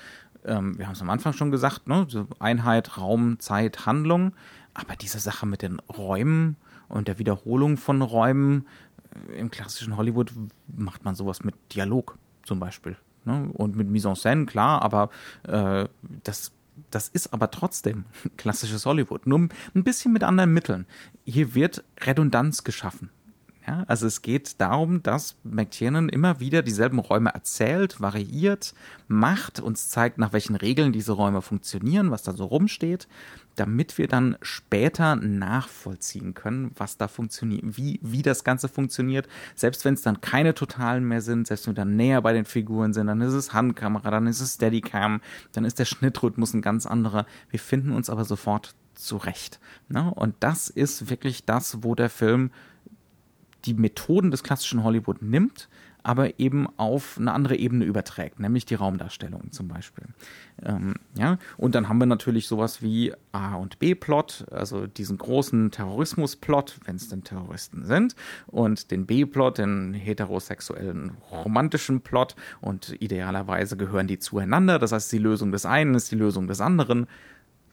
Ähm, wir haben es am Anfang schon gesagt, ne? So Einheit, Raum, Zeit, Handlung. Aber diese Sache mit den Räumen und der Wiederholung von Räumen äh, im klassischen Hollywood macht man sowas mit Dialog zum Beispiel. Ne? Und mit Mise en scène, klar, aber äh, das, das ist aber trotzdem klassisches Hollywood. Nur ein bisschen mit anderen Mitteln. Hier wird Redundanz geschaffen. Ja, also es geht darum, dass McTiernan immer wieder dieselben Räume erzählt, variiert, macht, uns zeigt, nach welchen Regeln diese Räume funktionieren, was da so rumsteht, damit wir dann später nachvollziehen können, was da funktioniert, wie, wie das Ganze funktioniert. Selbst wenn es dann keine totalen mehr sind, selbst wenn wir dann näher bei den Figuren sind, dann ist es Handkamera, dann ist es Steadicam, dann ist der Schnittrhythmus ein ganz anderer. Wir finden uns aber sofort zurecht. Ne? Und das ist wirklich das, wo der Film die Methoden des klassischen Hollywood nimmt, aber eben auf eine andere Ebene überträgt, nämlich die Raumdarstellung zum Beispiel. Ähm, ja, und dann haben wir natürlich sowas wie A- und B-Plot, also diesen großen Terrorismus-Plot, wenn es denn Terroristen sind, und den B-Plot, den heterosexuellen romantischen Plot, und idealerweise gehören die zueinander. Das heißt, die Lösung des einen ist die Lösung des anderen.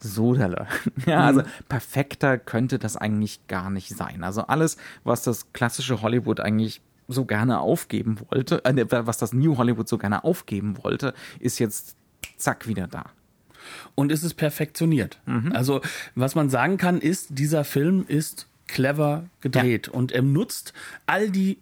Sodala. Ja, also perfekter könnte das eigentlich gar nicht sein. Also alles, was das klassische Hollywood eigentlich so gerne aufgeben wollte, äh, was das New Hollywood so gerne aufgeben wollte, ist jetzt zack wieder da. Und es ist perfektioniert. Also, was man sagen kann, ist, dieser Film ist clever gedreht und er nutzt all die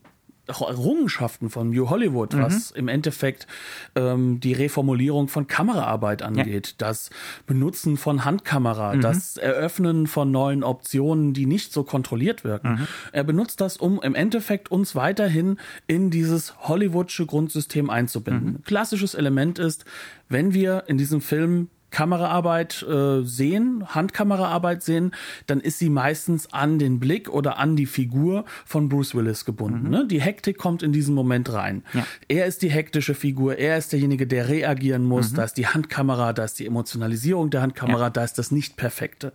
Errungenschaften von New Hollywood, was im Endeffekt ähm, die Reformulierung von Kameraarbeit angeht, das Benutzen von Handkamera, das Eröffnen von neuen Optionen, die nicht so kontrolliert wirken. Er benutzt das, um im Endeffekt uns weiterhin in dieses Hollywoodsche Grundsystem einzubinden. Klassisches Element ist, wenn wir in diesem Film Kameraarbeit äh, sehen, Handkameraarbeit sehen, dann ist sie meistens an den Blick oder an die Figur von Bruce Willis gebunden. Ne? Die Hektik kommt in diesen Moment rein. Ja. Er ist die hektische Figur, er ist derjenige, der reagieren muss. Da ist die Handkamera, da ist die Emotionalisierung der Handkamera, da ist das Nicht-Perfekte.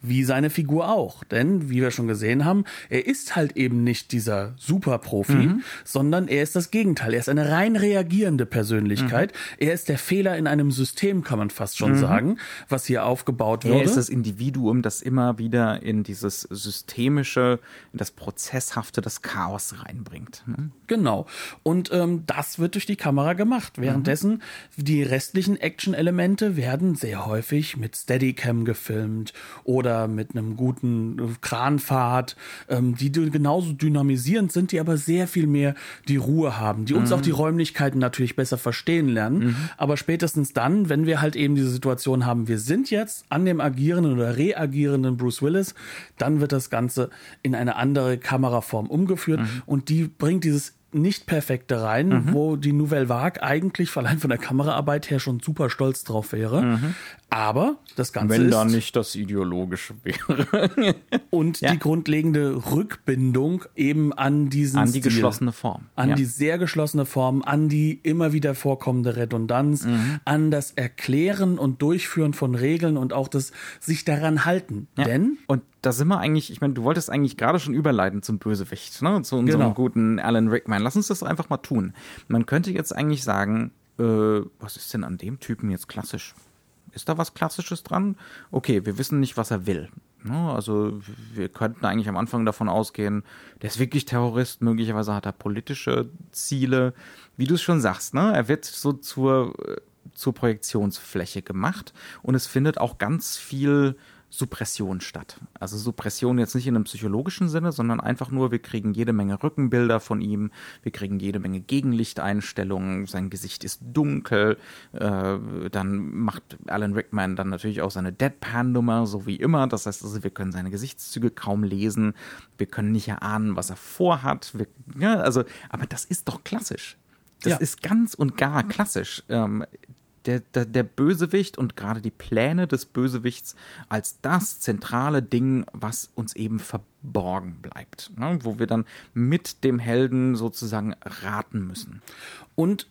Wie seine Figur auch. Denn, wie wir schon gesehen haben, er ist halt eben nicht dieser Superprofi, sondern er ist das Gegenteil. Er ist eine rein reagierende Persönlichkeit. Er ist der Fehler in einem System, kann man fast schon sagen, was hier aufgebaut wurde. Er ist das Individuum, das immer wieder in dieses systemische, in das prozesshafte, das Chaos reinbringt. ne? Genau. Und ähm, das wird durch die Kamera gemacht. Währenddessen die restlichen Action-Elemente werden sehr häufig mit Steadicam gefilmt oder mit einem guten äh, Kranfahrt, ähm, die genauso dynamisierend sind, die aber sehr viel mehr die Ruhe haben, die uns auch die Räumlichkeiten natürlich besser verstehen lernen. Aber spätestens dann, wenn wir halt eben diese Situation haben, wir sind jetzt an dem agierenden oder reagierenden Bruce Willis, dann wird das Ganze in eine andere Kameraform umgeführt. Und die bringt dieses nicht perfekte rein, wo die Nouvelle Vague eigentlich allein von der Kameraarbeit her schon super stolz drauf wäre. Aber das Ganze Wenn ist da nicht das Ideologische wäre. und Ja. die grundlegende Rückbindung eben an diesen An die Stil. geschlossene Form. An Ja. die sehr geschlossene Form, an die immer wieder vorkommende Redundanz, Mhm. an das Erklären und Durchführen von Regeln und auch das sich daran halten. Ja. Denn Und da sind wir eigentlich, ich meine, du wolltest eigentlich gerade schon überleiten zum Bösewicht, ne? zu unserem Genau. guten Alan Rickman. Lass uns das einfach mal tun. Man könnte jetzt eigentlich sagen, äh, was ist denn an dem Typen jetzt klassisch? Ist da was Klassisches dran? Okay, wir wissen nicht, was er will. Ne? Also wir könnten eigentlich am Anfang davon ausgehen, der ist wirklich Terrorist, möglicherweise hat er politische Ziele. Wie du es schon sagst, ne? er wird so zur, äh, zur Projektionsfläche gemacht und es findet auch ganz viel Suppression statt. Also Suppression jetzt nicht in einem psychologischen Sinne, sondern einfach nur, wir kriegen jede Menge Rückenbilder von ihm, wir kriegen jede Menge Gegenlichteinstellungen, sein Gesicht ist dunkel, äh, dann macht Alan Rickman dann natürlich auch seine Deadpan-Nummer, so wie immer. Das heißt also, wir können seine Gesichtszüge kaum lesen, wir können nicht erahnen, was er vorhat. Wir, ja, also, aber das ist doch klassisch. Das Ja. ist ganz und gar klassisch. Ähm, der, der, der Bösewicht und gerade die Pläne des Bösewichts als das zentrale Ding, was uns eben verborgen bleibt. Ne? Wo wir dann mit dem Helden sozusagen raten müssen. Und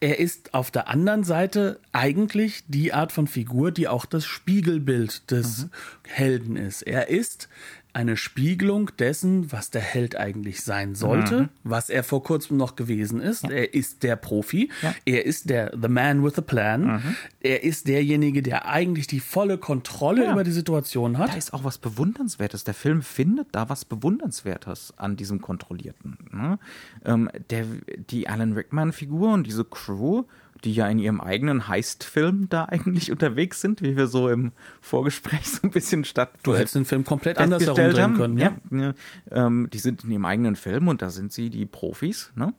er ist auf der anderen Seite eigentlich die Art von Figur, die auch das Spiegelbild des Helden ist. Er ist eine Spiegelung dessen, was der Held eigentlich sein sollte, was er vor kurzem noch gewesen ist. Er ist der Profi. Ja. Er ist der The Man with a Plan. Er ist derjenige, der eigentlich die volle Kontrolle Ja. über die Situation hat. Da ist auch was Bewundernswertes. Der Film findet da was Bewundernswertes an diesem Kontrollierten. Ne? Ähm, der, die Alan Rickman-Figur und diese Crew die ja in ihrem eigenen Heist-Film da eigentlich unterwegs sind, wie wir so im Vorgespräch so ein bisschen statt. Du hättest den Film komplett anders herumdrehen haben. können. Ja, ja ähm, die sind in ihrem eigenen Film und da sind sie die Profis. Ne?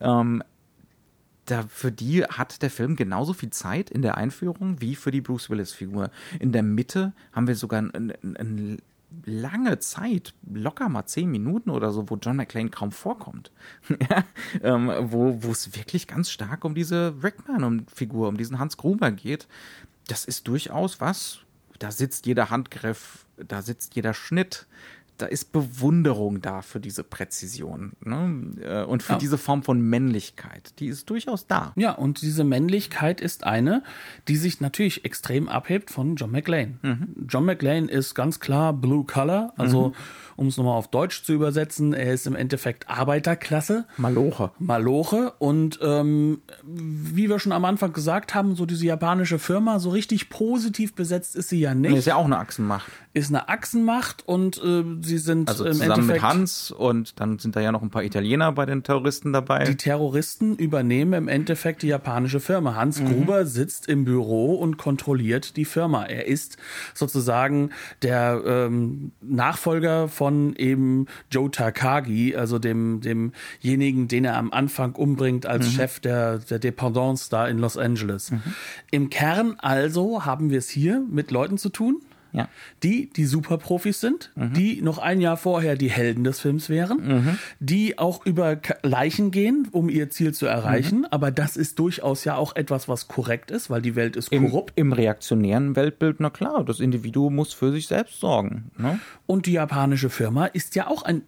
Ähm, da, für die hat der Film genauso viel Zeit in der Einführung wie für die Bruce Willis-Figur. In der Mitte haben wir sogar ein, ein, ein lange Zeit, locker mal zehn Minuten oder so, wo John McClane kaum vorkommt. ja, ähm, wo es wirklich ganz stark um diese Rickman-Figur, um diesen Hans Gruber geht. Das ist durchaus was. Da sitzt jeder Handgriff, da sitzt jeder Schnitt, da ist Bewunderung da für diese Präzision ne? Äh, und für ja. diese Form von Männlichkeit. Die ist durchaus da. Ja, und diese Männlichkeit ist eine, die sich natürlich extrem abhebt von John McLean. Mhm. John McLean ist ganz klar Blue Color, also mhm um es nochmal auf Deutsch zu übersetzen, er ist im Endeffekt Arbeiterklasse. Maloche. Maloche. Und ähm, wie wir schon am Anfang gesagt haben, so diese japanische Firma, so richtig positiv besetzt ist sie ja nicht. Ist ja auch eine Achsenmacht. Ist eine Achsenmacht und äh, sie sind also im zusammen Endeffekt. mit Hans und dann sind da ja noch ein paar Italiener bei den Terroristen dabei. Die Terroristen übernehmen im Endeffekt die japanische Firma. Hans mhm. Gruber sitzt im Büro und kontrolliert die Firma. Er ist sozusagen der ähm, Nachfolger von von eben Joe Takagi, also dem, demjenigen, den er am Anfang umbringt als mhm. Chef der, der Dependance da in Los Angeles. Mhm. Im Kern also haben wir es hier mit Leuten zu tun, ja. die die Superprofis sind, mhm. die noch ein Jahr vorher die Helden des Films wären, mhm. die auch über Leichen gehen, um ihr Ziel zu erreichen. Mhm. Aber das ist durchaus ja auch etwas, was korrekt ist, weil die Welt ist korrupt. Im, im reaktionären Weltbild, na klar, das Individuum muss für sich selbst sorgen. Ne? Und die japanische Firma ist ja auch ein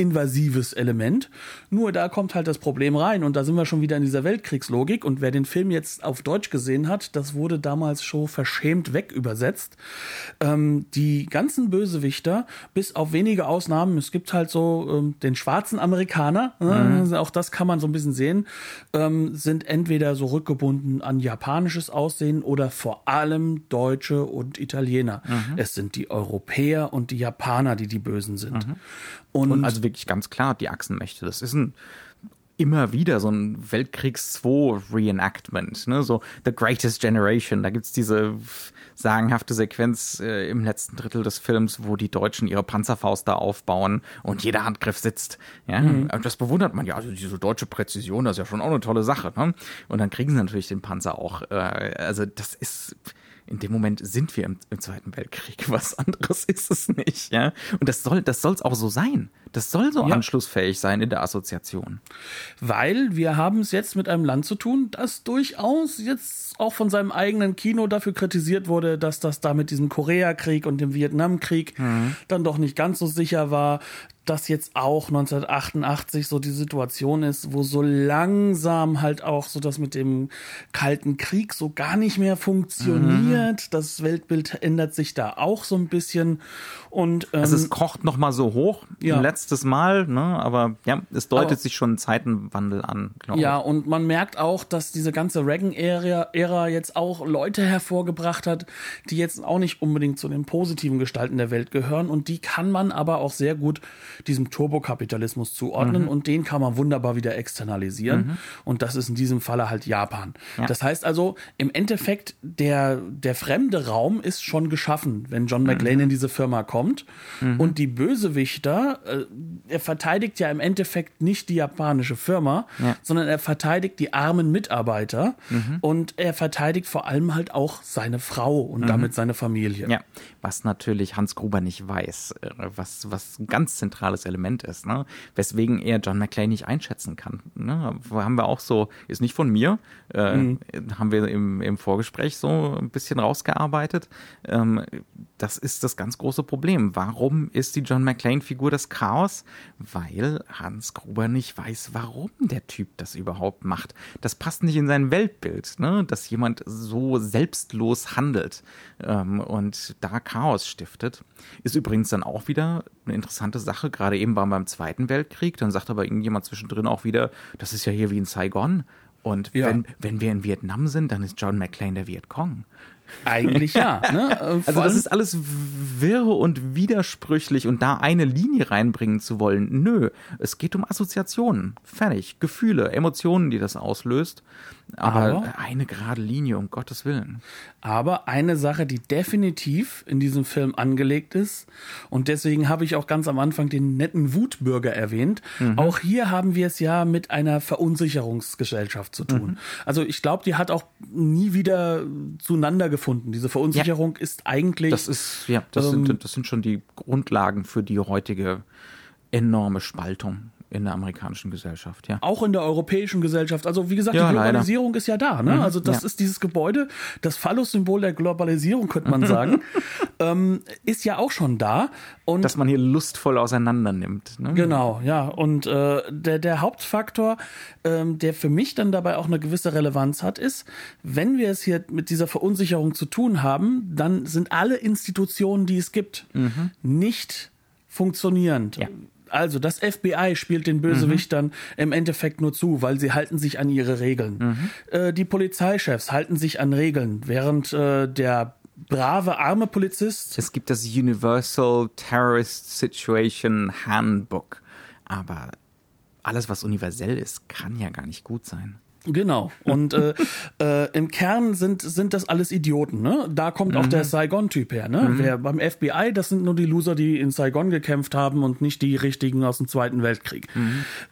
invasives Element. Nur da kommt halt das Problem rein und da sind wir schon wieder in dieser Weltkriegslogik und wer den Film jetzt auf Deutsch gesehen hat, das wurde damals schon verschämt weg übersetzt. Ähm, die ganzen Bösewichter, bis auf wenige Ausnahmen, es gibt halt so ähm, den schwarzen Amerikaner, ne, mhm. auch das kann man so ein bisschen sehen, ähm, sind entweder so rückgebunden an japanisches Aussehen oder vor allem Deutsche und Italiener. Mhm. Es sind die Europäer und die Japaner, die die Bösen sind. Mhm. Und, und also wirklich ganz klar die Achsenmächte. Das ist ein immer wieder so ein Weltkriegs 2 Reenactment, ne? so The Greatest Generation. Da gibt's diese sagenhafte Sequenz äh, im letzten Drittel des Films, wo die Deutschen ihre Panzerfaust da aufbauen und jeder Handgriff sitzt. Ja, mhm. das bewundert man ja. Also diese deutsche Präzision, das ist ja schon auch eine tolle Sache. Ne? Und dann kriegen sie natürlich den Panzer auch. Äh, also das ist in dem Moment sind wir im, im, Zweiten Weltkrieg. Was anderes ist es nicht, ja. Und das soll, das soll es auch so sein. Das soll so ja. anschlussfähig sein in der Assoziation. Weil wir haben es jetzt mit einem Land zu tun, das durchaus jetzt auch von seinem eigenen Kino dafür kritisiert wurde, dass das da mit diesem Koreakrieg und dem Vietnamkrieg mhm. dann doch nicht ganz so sicher war, dass jetzt auch 1988 so die Situation ist, wo so langsam halt auch so das mit dem Kalten Krieg so gar nicht mehr funktioniert. Mhm. Das Weltbild ändert sich da auch so ein bisschen. Und, ähm, also es kocht noch mal so hoch, ja. letztes Mal, ne? aber ja, es deutet aber, sich schon ein Zeitenwandel an. Ja, und man merkt auch, dass diese ganze Reagan-Ära jetzt auch Leute hervorgebracht hat, die jetzt auch nicht unbedingt zu den positiven Gestalten der Welt gehören und die kann man aber auch sehr gut diesem Turbokapitalismus zuordnen mhm. und den kann man wunderbar wieder externalisieren. Mhm. Und das ist in diesem Falle halt Japan. Ja. Das heißt also, im Endeffekt, der, der fremde Raum ist schon geschaffen, wenn John McLean mhm. in diese Firma kommt. Mhm. Und die Bösewichter, äh, er verteidigt ja im Endeffekt nicht die japanische Firma, ja. sondern er verteidigt die armen Mitarbeiter mhm. und er verteidigt vor allem halt auch seine Frau und mhm. damit seine Familie. Ja, was natürlich Hans Gruber nicht weiß, äh, was, was ganz zentrales Element ist, ne? weswegen er John McClane nicht einschätzen kann. Ne? Haben wir auch so, ist nicht von mir, äh, mhm. haben wir im, im Vorgespräch so ein bisschen rausgearbeitet. Ähm, das ist das ganz große Problem. Warum ist die John McClane-Figur das Chaos? Weil Hans Gruber nicht weiß, warum der Typ das überhaupt macht. Das passt nicht in sein Weltbild, ne? dass jemand so selbstlos handelt ähm, und da Chaos stiftet. Ist übrigens dann auch wieder eine interessante Sache. Gerade eben waren wir beim Zweiten Weltkrieg, dann sagt aber irgendjemand zwischendrin auch wieder, das ist ja hier wie in Saigon. Und ja. wenn, wenn wir in Vietnam sind, dann ist John McClane der Vietcong. Eigentlich ja. Ne? also das ist alles wirr und widersprüchlich und da eine Linie reinbringen zu wollen, nö. Es geht um Assoziationen. Fertig. Gefühle, Emotionen, die das auslöst. Aber, Aber- eine gerade Linie, um Gottes Willen. Aber eine Sache, die definitiv in diesem Film angelegt ist, und deswegen habe ich auch ganz am Anfang den netten Wutbürger erwähnt. Auch hier haben wir es ja mit einer Verunsicherungsgesellschaft zu tun. Also ich glaube, die hat auch nie wieder zueinander gefunden. Diese Verunsicherung ist eigentlich. Das ist, ja, das, Ähm, sind, das sind schon die Grundlagen für die heutige enorme Spaltung in der amerikanischen Gesellschaft, ja. auch in der europäischen Gesellschaft. Also wie gesagt, Ja, die leider. Globalisierung ist ja da. Ne? Also das ja. ist dieses Gebäude, das Phallus-Symbol der Globalisierung, könnte man sagen, ähm, ist ja auch schon da. Und Dass man hier lustvoll auseinander nimmt. Ne? Genau, ja. Und äh, der, der Hauptfaktor, ähm, der für mich dann dabei auch eine gewisse Relevanz hat, ist, wenn wir es hier mit dieser Verunsicherung zu tun haben, dann sind alle Institutionen, die es gibt, nicht funktionierend. Ja. Also das FBI spielt den Bösewichtern im Endeffekt nur zu, weil sie halten sich an ihre Regeln. Äh, die Polizeichefs halten sich an Regeln, während äh, der brave arme Polizist Es gibt das Universal Terrorist Situation Handbook. Aber alles, was universell ist, kann ja gar nicht gut sein. Genau. Und äh, äh, im Kern sind, sind das alles Idioten. Ne? Da kommt auch der Saigon-Typ her. Ne? Wer beim FBI, das sind nur die Loser, die in Saigon gekämpft haben und nicht die richtigen aus dem Zweiten Weltkrieg.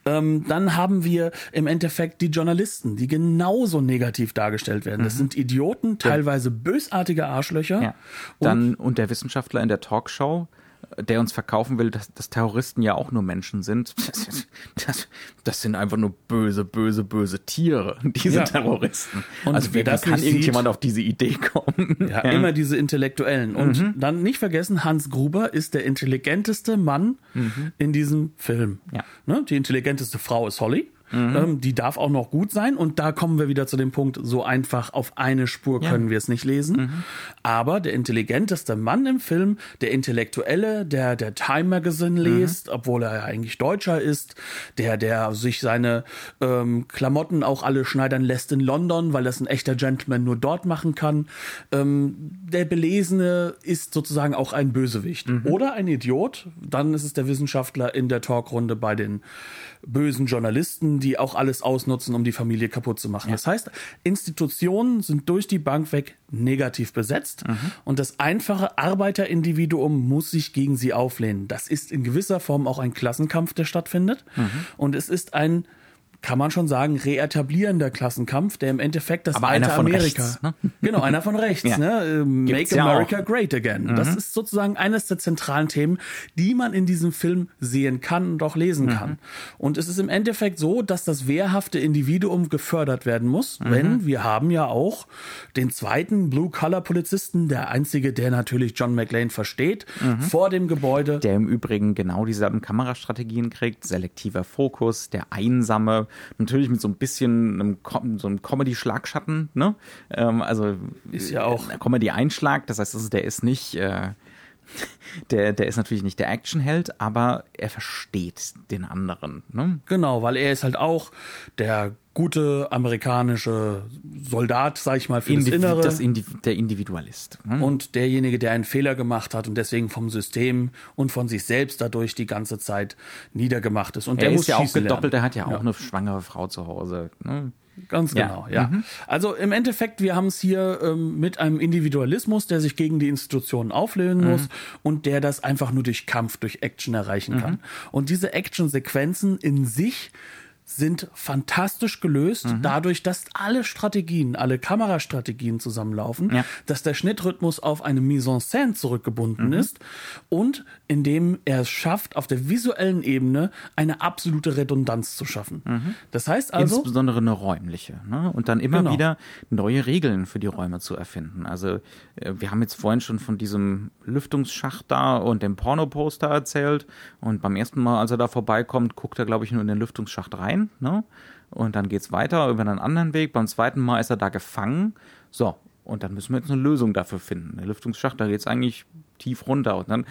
Ähm, dann haben wir im Endeffekt die Journalisten, die genauso negativ dargestellt werden. Das sind Idioten, teilweise bösartige Arschlöcher. Ja. Dann, und der Wissenschaftler in der Talkshow, der uns verkaufen will, dass, dass Terroristen ja auch nur Menschen sind. Das, das, das sind einfach nur böse, böse, böse Tiere, diese Ja. Terroristen. Und also wie, das kann irgendjemand sieht- auf diese Idee kommen? Ja, immer diese Intellektuellen. Und dann nicht vergessen, Hans Gruber ist der intelligenteste Mann in diesem Film. Ja. Ne? Die intelligenteste Frau ist Holly. Ähm, die darf auch noch gut sein. Und da kommen wir wieder zu dem Punkt, so einfach auf eine Spur können wir es nicht lesen. Aber der intelligenteste Mann im Film, der Intellektuelle, der der Time Magazine liest, obwohl er ja eigentlich Deutscher ist, der, der sich seine ähm, Klamotten auch alle schneidern lässt in London, weil das ein echter Gentleman nur dort machen kann. Ähm, der Belesene ist sozusagen auch ein Bösewicht. Oder ein Idiot. Dann ist es der Wissenschaftler in der Talkrunde bei den bösen Journalisten, die auch alles ausnutzen, um die Familie kaputt zu machen. Das heißt, Institutionen sind durch die Bank weg negativ besetzt und das einfache Arbeiterindividuum muss sich gegen sie auflehnen. Das ist in gewisser Form auch ein Klassenkampf, der stattfindet und es ist ein kann man schon sagen, reetablierender Klassenkampf, der im Endeffekt das Aber alte einer von Amerika. rechts, ne? Genau, einer von rechts, Ja. ne? Äh, Make Gibt's ja America auch. Great Again. Das ist sozusagen eines der zentralen Themen, die man in diesem Film sehen kann und auch lesen kann. Und es ist im Endeffekt so, dass das wehrhafte Individuum gefördert werden muss, wenn wir haben ja auch den zweiten Blue-Collar-Polizisten, der einzige, der natürlich John McLean versteht, vor dem Gebäude. Der im Übrigen genau dieselben Kamerastrategien kriegt, selektiver Fokus, der einsame, natürlich mit so ein bisschen einem, Com- so einem Comedy-Schlagschatten, ne? Ähm, also Ist ja auch- ein Comedy-Einschlag, das heißt, also der ist nicht, äh, der, der ist natürlich nicht der Actionheld, aber er versteht den anderen, ne? Genau, weil er ist halt auch der gute amerikanische Soldat, sag ich mal, für das Indiv- Innere. das Indiv der Individualist. Ne? und derjenige, der einen Fehler gemacht hat und deswegen vom System und von sich selbst dadurch die ganze Zeit niedergemacht ist. Und er der muss ist ja auch gedoppelt, lernen. er hat ja auch eine schwangere Frau zu Hause. Ne? Ganz Ja. genau, ja. Also im Endeffekt, wir haben es hier ähm, mit einem Individualismus, der sich gegen die Institutionen auflehnen muss und der das einfach nur durch Kampf, durch Action erreichen kann. Und diese Action-Sequenzen in sich sind fantastisch gelöst, dadurch, dass alle Strategien, alle Kamerastrategien zusammenlaufen, Ja. dass der Schnittrhythmus auf eine Mise en scène zurückgebunden ist und indem er es schafft, auf der visuellen Ebene eine absolute Redundanz zu schaffen. Das heißt also, Insbesondere eine räumliche. Ne? Und dann immer Genau. wieder neue Regeln für die Räume zu erfinden. Also äh, wir haben jetzt vorhin schon von diesem Lüftungsschacht da und dem Pornoposter erzählt. Und beim ersten Mal, als er da vorbeikommt, guckt er, glaube ich, nur in den Lüftungsschacht rein. Ne? Und dann geht's weiter über einen anderen Weg. Beim zweiten Mal ist er da gefangen. So, und dann müssen wir jetzt eine Lösung dafür finden. Der Lüftungsschacht, da geht's eigentlich tief runter. Und dann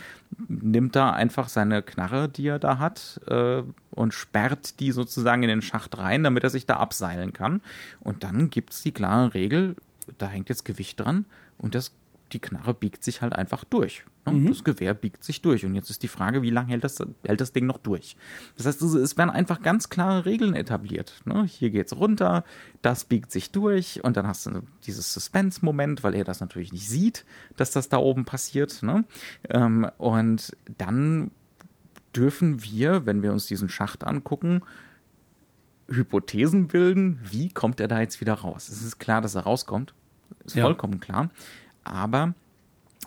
nimmt er einfach seine Knarre, die er da hat, äh, und sperrt die sozusagen in den Schacht rein, damit er sich da abseilen kann. Und dann gibt's die klare Regel, da hängt jetzt Gewicht dran und das die Knarre biegt sich halt einfach durch. Ne? Mhm. Das Gewehr biegt sich durch. Und jetzt ist die Frage, wie lange hält das, hält das Ding noch durch? Das heißt, es werden einfach ganz klare Regeln etabliert. Ne? Hier geht's runter, das biegt sich durch und dann hast du dieses Suspense-Moment, weil er das natürlich nicht sieht, dass das da oben passiert. Ne? Ähm, und dann dürfen wir, wenn wir uns diesen Schacht angucken, Hypothesen bilden, wie kommt er da jetzt wieder raus? Es ist klar, dass er rauskommt. Ist ja. vollkommen klar. Aber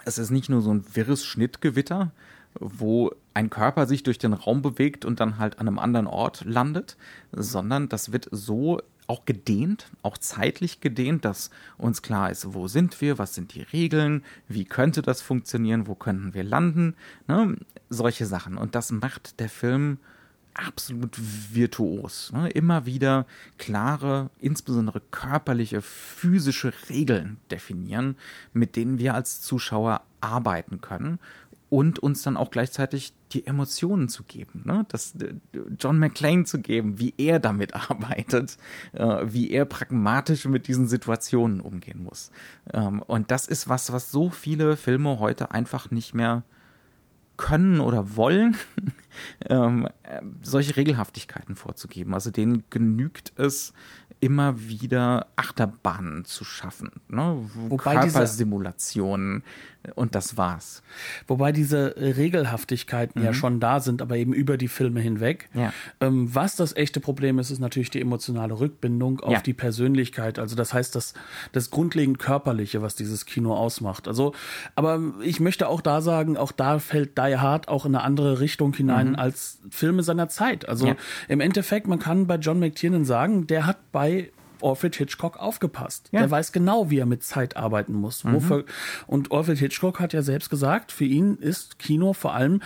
es ist nicht nur so ein wirres Schnittgewitter, wo ein Körper sich durch den Raum bewegt und dann halt an einem anderen Ort landet, sondern das wird so auch gedehnt, auch zeitlich gedehnt, dass uns klar ist, wo sind wir, was sind die Regeln, wie könnte das funktionieren, wo könnten wir landen, ne? solche Sachen. Und das macht der Film absolut virtuos. Ne? Immer wieder klare, insbesondere körperliche, physische Regeln definieren, mit denen wir als Zuschauer arbeiten können und uns dann auch gleichzeitig die Emotionen zu geben, ne? das äh, John McClane zu geben, wie er damit arbeitet, äh, wie er pragmatisch mit diesen Situationen umgehen muss. Ähm, und das ist was, was so viele Filme heute einfach nicht mehr können oder wollen, ähm, äh, solche Regelhaftigkeiten vorzugeben. Also denen genügt es, immer wieder Achterbahnen zu schaffen. Ne? Wobei Körpersimulationen und das war's. Wobei diese Regelhaftigkeiten mhm. ja schon da sind, aber eben über die Filme hinweg. Ja. Ähm, was das echte Problem ist, ist natürlich die emotionale Rückbindung auf ja. die Persönlichkeit. Also das heißt, das, das grundlegend Körperliche, was dieses Kino ausmacht. Also, aber ich möchte auch da sagen, auch da fällt Die Hard auch in eine andere Richtung hinein mhm. als Filme seiner Zeit. Also ja. im Endeffekt, man kann bei John McTiernan sagen, der hat bei Alfred Hitchcock aufgepasst. Ja. Der weiß genau, wie er mit Zeit arbeiten muss. Mhm. Und Alfred Hitchcock hat ja selbst gesagt, für ihn ist Kino vor allem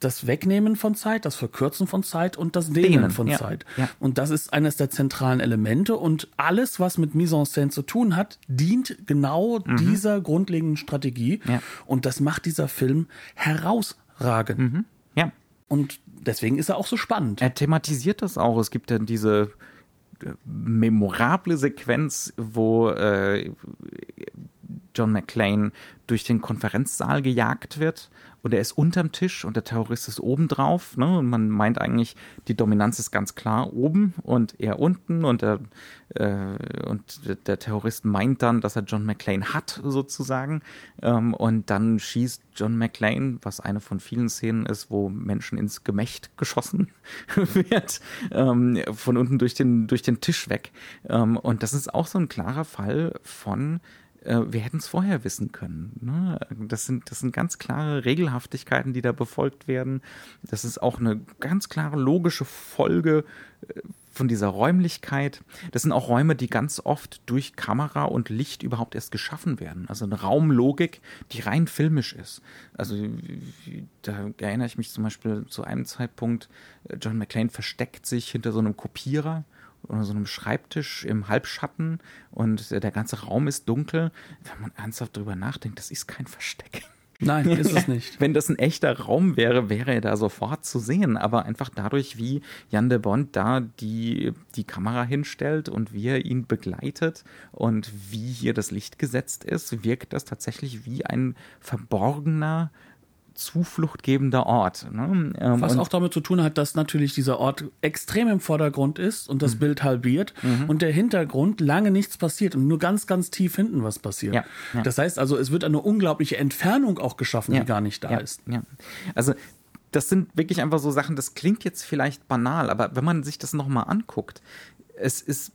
das Wegnehmen von Zeit, das Verkürzen von Zeit und das Dehnen, Dehnen. von ja. Zeit. Ja. Und das ist eines der zentralen Elemente und alles, was mit Mise en scène zu tun hat, dient genau mhm. dieser grundlegenden Strategie. Ja. Und das macht dieser Film herausragend. Mhm. Ja. Und deswegen ist er auch so spannend. Er thematisiert das auch. Es gibt dann diese memorable Sequenz, wo äh, John McClane durch den Konferenzsaal gejagt wird und er ist unterm Tisch und der Terrorist ist oben drauf. Ne? Und man meint eigentlich, die Dominanz ist ganz klar oben und er unten und der, äh, und der Terrorist meint dann, dass er John McClane hat, sozusagen. Ähm, und dann schießt John McClane, was eine von vielen Szenen ist, wo Menschen ins Gemächt geschossen wird, ähm, von unten durch den, durch den Tisch weg. Ähm, und das ist auch so ein klarer Fall von äh, wir hätten es vorher wissen können. Ne? Das, sind, das sind ganz klare Regelhaftigkeiten, die da befolgt werden. Das ist auch eine ganz klare logische Folge äh, von dieser Räumlichkeit. Das sind auch Räume, die ganz oft durch Kamera und Licht überhaupt erst geschaffen werden. Also eine Raumlogik, die rein filmisch ist. Also da erinnere ich mich zum Beispiel zu einem Zeitpunkt, äh, John McClane versteckt sich hinter so einem Kopierer oder so einem Schreibtisch im Halbschatten und der ganze Raum ist dunkel. Wenn man ernsthaft drüber nachdenkt, das ist kein Versteck. Nein, ist es nicht. Wenn das ein echter Raum wäre, wäre er da sofort zu sehen. Aber einfach dadurch, wie Jan de Bond da die, die Kamera hinstellt und wie er ihn begleitet und wie hier das Licht gesetzt ist, wirkt das tatsächlich wie ein verborgener zufluchtgebender Ort. Ne? Ähm, Was auch damit zu tun hat, dass natürlich dieser Ort extrem im Vordergrund ist und das mhm. Bild halbiert mhm. und der Hintergrund lange nichts passiert und nur ganz, ganz tief hinten was passiert. Ja, ja. Das heißt also, es wird eine unglaubliche Entfernung auch geschaffen, ja, die gar nicht da ist. Also das sind wirklich einfach so Sachen, das klingt jetzt vielleicht banal, aber wenn man sich das nochmal anguckt, es ist,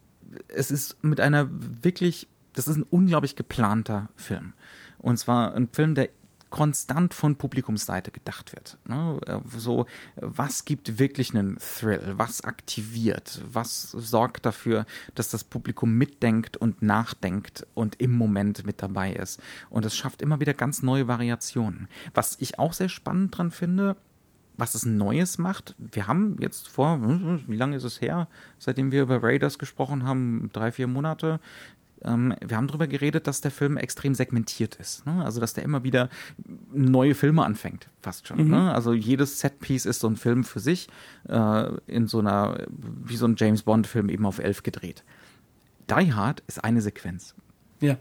es ist mit einer wirklich, das ist ein unglaublich geplanter Film. Und zwar ein Film, der konstant von Publikumsseite gedacht wird. Ne? So, was gibt wirklich einen Thrill? Was aktiviert? Was sorgt dafür, dass das Publikum mitdenkt und nachdenkt und im Moment mit dabei ist? Und es schafft immer wieder ganz neue Variationen. Was ich auch sehr spannend dran finde, was es Neues macht. Wir haben jetzt vor, wie lange ist es her, seitdem wir über Raiders gesprochen haben? Drei, vier Monate. Ähm, wir haben darüber geredet, dass der Film extrem segmentiert ist. Ne? Also, dass der immer wieder neue Filme anfängt, fast schon. Mhm. Ne? Also, jedes Setpiece ist so ein Film für sich, äh, in so einer, wie so ein James Bond-Film eben auf elf gedreht. Die Hard ist eine Sequenz. Ja.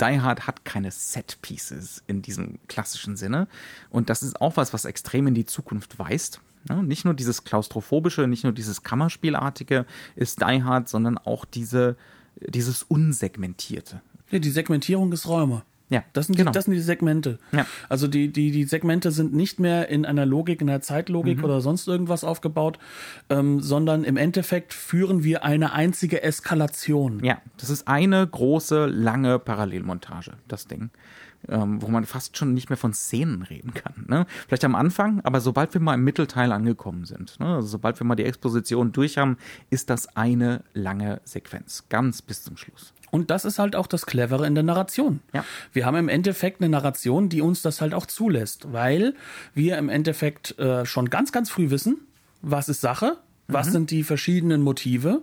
Die Hard hat keine Set Pieces in diesem klassischen Sinne. Und das ist auch was, was extrem in die Zukunft weist. Ja, nicht nur dieses klaustrophobische, nicht nur dieses Kammerspielartige ist Die Hard, sondern auch diese, dieses Unsegmentierte. Ja, die Segmentierung ist Räume. Ja, Das sind, genau. die, das sind die Segmente. Ja. Also die, die, die Segmente sind nicht mehr in einer Logik, in einer Mhm. Zeitlogik oder sonst irgendwas aufgebaut, ähm, sondern im Endeffekt führen wir eine einzige Eskalation. Ja, das ist eine große, lange Parallelmontage, das Ding. Ähm, wo man fast schon nicht mehr von Szenen reden kann. Ne? Vielleicht am Anfang, aber sobald wir mal im Mittelteil angekommen sind, ne? also sobald wir mal die Exposition durch haben, ist das eine lange Sequenz, ganz bis zum Schluss. Und das ist halt auch das Clevere in der Narration. Ja. Wir haben im Endeffekt eine Narration, die uns das halt auch zulässt, weil wir im Endeffekt äh, schon ganz, ganz früh wissen, was ist Sache, was sind die verschiedenen Motive.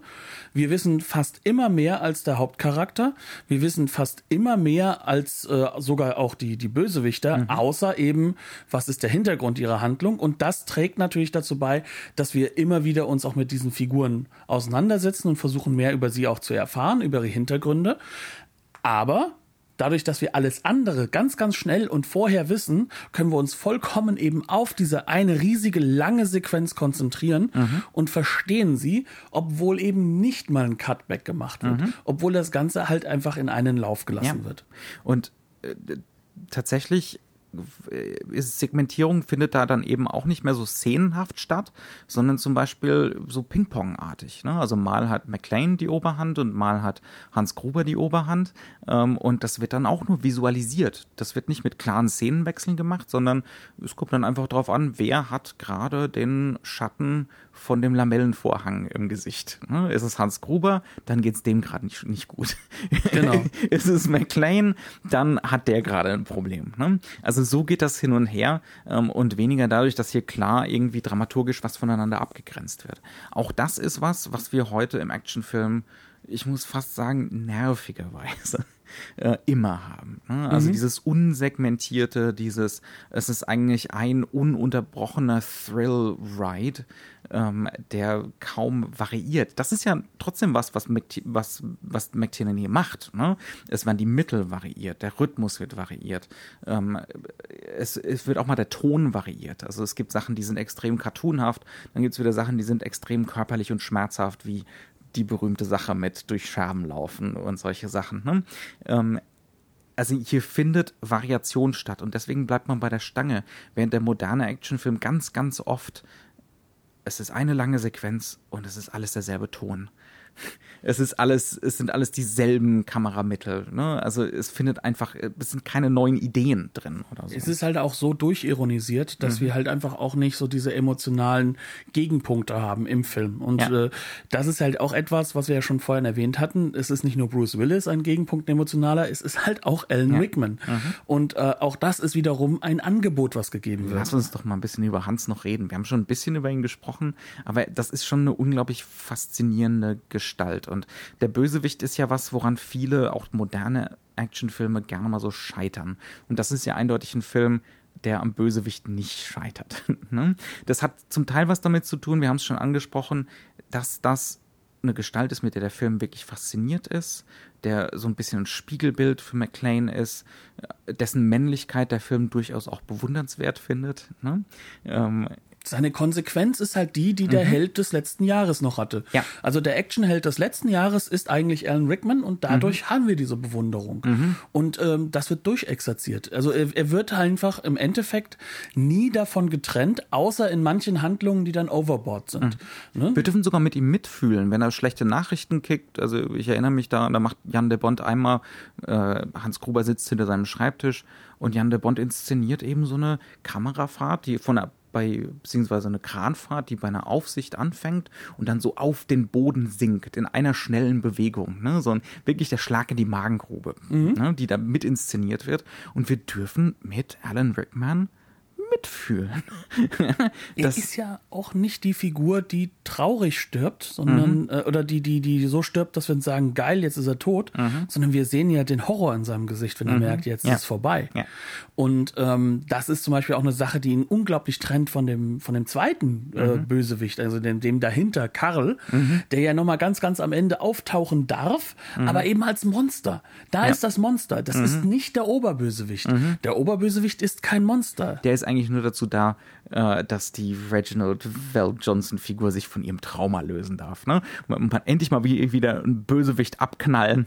Wir wissen fast immer mehr als der Hauptcharakter. Wir wissen fast immer mehr als äh, sogar auch die, die Bösewichter, außer eben, was ist der Hintergrund ihrer Handlung. Und das trägt natürlich dazu bei, dass wir immer wieder uns auch mit diesen Figuren auseinandersetzen und versuchen mehr über sie auch zu erfahren, über ihre Hintergründe. Aber dadurch, dass wir alles andere ganz, ganz schnell und vorher wissen, können wir uns vollkommen eben auf diese eine riesige lange Sequenz konzentrieren und verstehen sie, obwohl eben nicht mal ein Cutback gemacht wird, obwohl das Ganze halt einfach in einen Lauf gelassen Ja. wird. Und äh, tatsächlich Segmentierung findet da dann eben auch nicht mehr so szenenhaft statt, sondern zum Beispiel so Ping-Pong-artig. Ne? Also mal hat McLean die Oberhand und mal hat Hans Gruber die Oberhand ähm, und das wird dann auch nur visualisiert. Das wird nicht mit klaren Szenenwechseln gemacht, sondern es kommt dann einfach drauf an, wer hat gerade den Schatten von dem Lamellenvorhang im Gesicht. Ne? Ist es Hans Gruber, dann geht's dem gerade nicht, nicht gut. Genau. ist es McLean, dann hat der gerade ein Problem. Ne? Also so geht das hin und her ähm, und weniger dadurch, dass hier klar irgendwie dramaturgisch was voneinander abgegrenzt wird. Auch das ist was, was wir heute im Actionfilm, ich muss fast sagen, nervigerweise äh, immer haben. Ne? Also dieses unsegmentierte, dieses, es ist eigentlich ein ununterbrochener Thrill-Ride, ähm, der kaum variiert. Das ist ja trotzdem was, was, Mc, was, was McTiernan hier macht. Ne? Es werden die Mittel variiert, der Rhythmus wird variiert, ähm, es, es wird auch mal der Ton variiert. Also es gibt Sachen, die sind extrem cartoonhaft, dann gibt es wieder Sachen, die sind extrem körperlich und schmerzhaft, wie die berühmte Sache mit durch Scherben laufen und solche Sachen. Ne? Ähm, also hier findet Variation statt und deswegen bleibt man bei der Stange, während der moderne Actionfilm ganz, ganz oft es ist eine lange Sequenz und es ist alles derselbe Ton. Es ist alles, es sind alles dieselben Kameramittel. Ne? Also es findet einfach, es sind keine neuen Ideen drin oder so. Es ist halt auch so durchironisiert, dass Mhm. wir halt einfach auch nicht so diese emotionalen Gegenpunkte haben im Film. Und Ja. äh, das ist halt auch etwas, was wir ja schon vorhin erwähnt hatten. Es ist nicht nur Bruce Willis ein Gegenpunkt ein emotionaler, es ist halt auch Alan Rickman. Mhm. Und äh, auch das ist wiederum ein Angebot, was gegeben wird. Lass uns doch mal ein bisschen über Hans noch reden. Wir haben schon ein bisschen über ihn gesprochen, aber das ist schon eine unglaublich faszinierende Gestalt. Und der Bösewicht ist ja was, woran viele, auch moderne Actionfilme, gerne mal so scheitern. Und das ist ja eindeutig ein Film, der am Bösewicht nicht scheitert. ne? Das hat zum Teil was damit zu tun, wir haben es schon angesprochen, dass das eine Gestalt ist, mit der der Film wirklich fasziniert ist, der so ein bisschen ein Spiegelbild für McLean ist, äh, dessen Männlichkeit der Film durchaus auch bewundernswert findet. Ne? Ähm, Seine Konsequenz ist halt die, die der Held des letzten Jahres noch hatte. Mhm. Ja. Also der Actionheld des letzten Jahres ist eigentlich Alan Rickman und dadurch Mhm. haben wir diese Bewunderung. Und ähm, das wird durchexerziert. Also er, er wird einfach im Endeffekt nie davon getrennt, außer in manchen Handlungen, die dann overboard sind. Ne? wir dürfen sogar mit ihm mitfühlen, wenn er schlechte Nachrichten kickt. Also ich erinnere mich da, da macht Jan de Bond einmal, äh, Hans Gruber sitzt hinter seinem Schreibtisch und Jan de Bond inszeniert eben so eine Kamerafahrt, die von der bei, beziehungsweise eine Kranfahrt, die bei einer Aufsicht anfängt und dann so auf den Boden sinkt in einer schnellen Bewegung. Ne? So ein, wirklich der Schlag in die Magengrube, ne? die da mit inszeniert wird. Und wir dürfen mit Alan Rickman mitfühlen. er ist ja auch nicht die Figur, die traurig stirbt, sondern, mhm. äh, oder die, die, die so stirbt, dass wir uns sagen, geil, jetzt ist er tot, mhm. sondern wir sehen ja den Horror in seinem Gesicht, wenn er mhm. merkt, jetzt ja. ist es vorbei. Ja. Und ähm, das ist zum Beispiel auch eine Sache, die ihn unglaublich trennt von dem, von dem zweiten äh, mhm. Bösewicht, also dem, dem dahinter, Karl, mhm. der ja nochmal ganz, ganz am Ende auftauchen darf, aber eben als Monster. Da ja. ist das Monster. Das ist nicht der Oberbösewicht. Der Oberbösewicht ist kein Monster. Der ist eigentlich nur dazu da, äh, dass die Reginald Val Johnson-Figur sich von ihrem Trauma lösen darf. Ne? Man, man endlich mal wieder ein Bösewicht abknallen.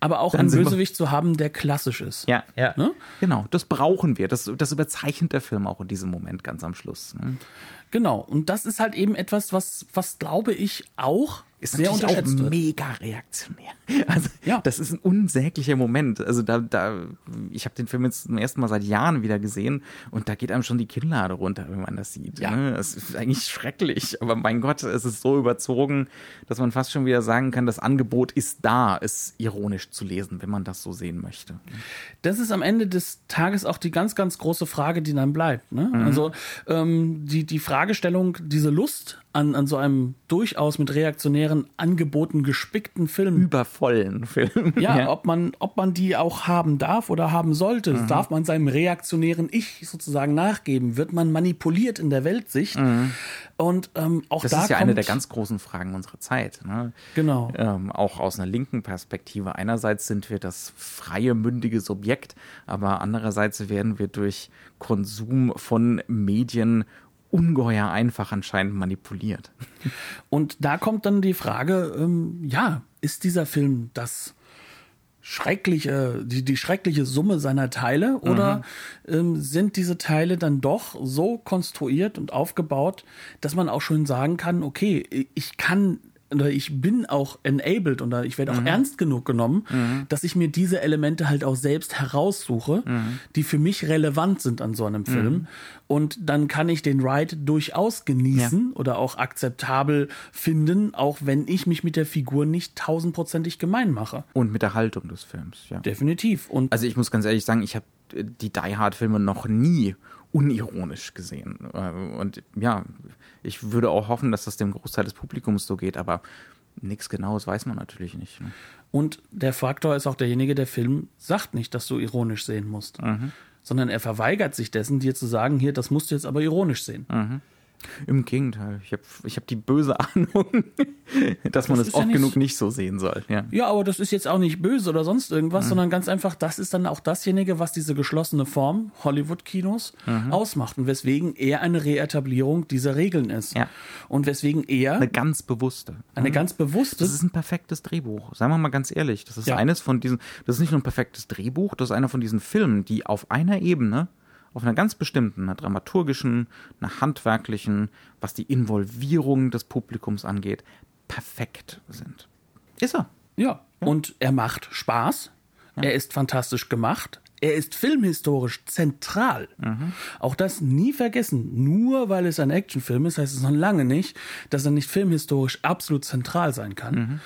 Aber auch einen Bösewicht zu haben, der klassisch ist. Ja, ja. Ne? Genau, das brauchen wir. Das, das überzeichnet der Film auch in diesem Moment ganz am Schluss. Ne? Genau, und das ist halt eben etwas, was, was glaube ich auch ist sehr unterschätzt auch mega reaktionär. Also ja. das ist ein unsäglicher Moment. Also da, da, ich habe den Film jetzt zum ersten Mal seit Jahren wieder gesehen und da geht einem schon die Kinnlade runter, wenn man das sieht. Ja. Ne? Das ist eigentlich schrecklich, aber mein Gott, es ist so überzogen, dass man fast schon wieder sagen kann, das Angebot ist da, es ironisch zu lesen, wenn man das so sehen möchte. Das ist am Ende des Tages auch die ganz, ganz große Frage, die dann bleibt. Ne? Mhm. Also ähm, die, die Fragestellung, diese Lust an, an so einem durchaus mit reaktionären Angeboten gespickten Film. Übervollen Film. Ja, ja, ob man, ob man die auch haben darf oder haben sollte. Mhm. Darf man seinem reaktionären Ich sozusagen nachgeben? Wird man manipuliert in der Weltsicht? Mhm. Und ähm, auch das da ist ja eine der ganz großen Fragen unserer Zeit. Ne? Genau. Ähm, auch aus einer linken Perspektive. Einerseits sind wir das freie, mündige Subjekt, aber andererseits werden wir durch Konsum von Medien ungeheuer einfach anscheinend manipuliert. Und da kommt dann die Frage, ähm, ja, ist dieser Film das schreckliche, die, die schreckliche Summe seiner Teile oder mhm. ähm, sind diese Teile dann doch so konstruiert und aufgebaut, dass man auch schon sagen kann, okay, ich kann oder ich bin auch enabled oder ich werde auch mhm. ernst genug genommen, mhm. dass ich mir diese Elemente halt auch selbst heraussuche, mhm. die für mich relevant sind an so einem Film. Mhm. Und dann kann ich den Ride durchaus genießen ja. oder auch akzeptabel finden, auch wenn ich mich mit der Figur nicht tausendprozentig gemein mache. Und mit der Haltung des Films, ja. Definitiv. Und also ich muss ganz ehrlich sagen, ich habe die Die Hard Filme noch nie unironisch gesehen. Äh, und ja, ich würde auch hoffen, dass das dem Großteil des Publikums so geht, aber nichts Genaues weiß man natürlich nicht. Ne? Und der Faktor ist auch derjenige, der Film sagt nicht, dass du ironisch sehen musst, mhm. sondern er verweigert sich dessen, dir zu sagen, hier, das musst du jetzt aber ironisch sehen. Mhm. Im Gegenteil, ich habe ich hab die böse Ahnung, dass man es oft ja nicht, genug nicht so sehen soll. Ja. ja, aber das ist jetzt auch nicht böse oder sonst irgendwas, mhm. sondern ganz einfach, das ist dann auch dasjenige, was diese geschlossene Form Hollywood-Kinos mhm. ausmacht und weswegen er eine Reetablierung dieser Regeln ist. Ja. Und weswegen er. Eine ganz bewusste. Eine mhm. ganz bewusste. Das ist ein perfektes Drehbuch. Sagen wir mal ganz ehrlich. Das ist ja. eines von diesen, das ist nicht nur ein perfektes Drehbuch, das ist einer von diesen Filmen, die auf einer Ebene auf einer ganz bestimmten, einer dramaturgischen, einer handwerklichen, was die Involvierung des Publikums angeht, perfekt sind. Ist er. Ja, ja. und er macht Spaß. Ja. Er ist fantastisch gemacht. Er ist filmhistorisch zentral. Mhm. Auch das nie vergessen. Nur weil es ein Actionfilm ist, heißt es noch lange nicht, dass er nicht filmhistorisch absolut zentral sein kann. Mhm.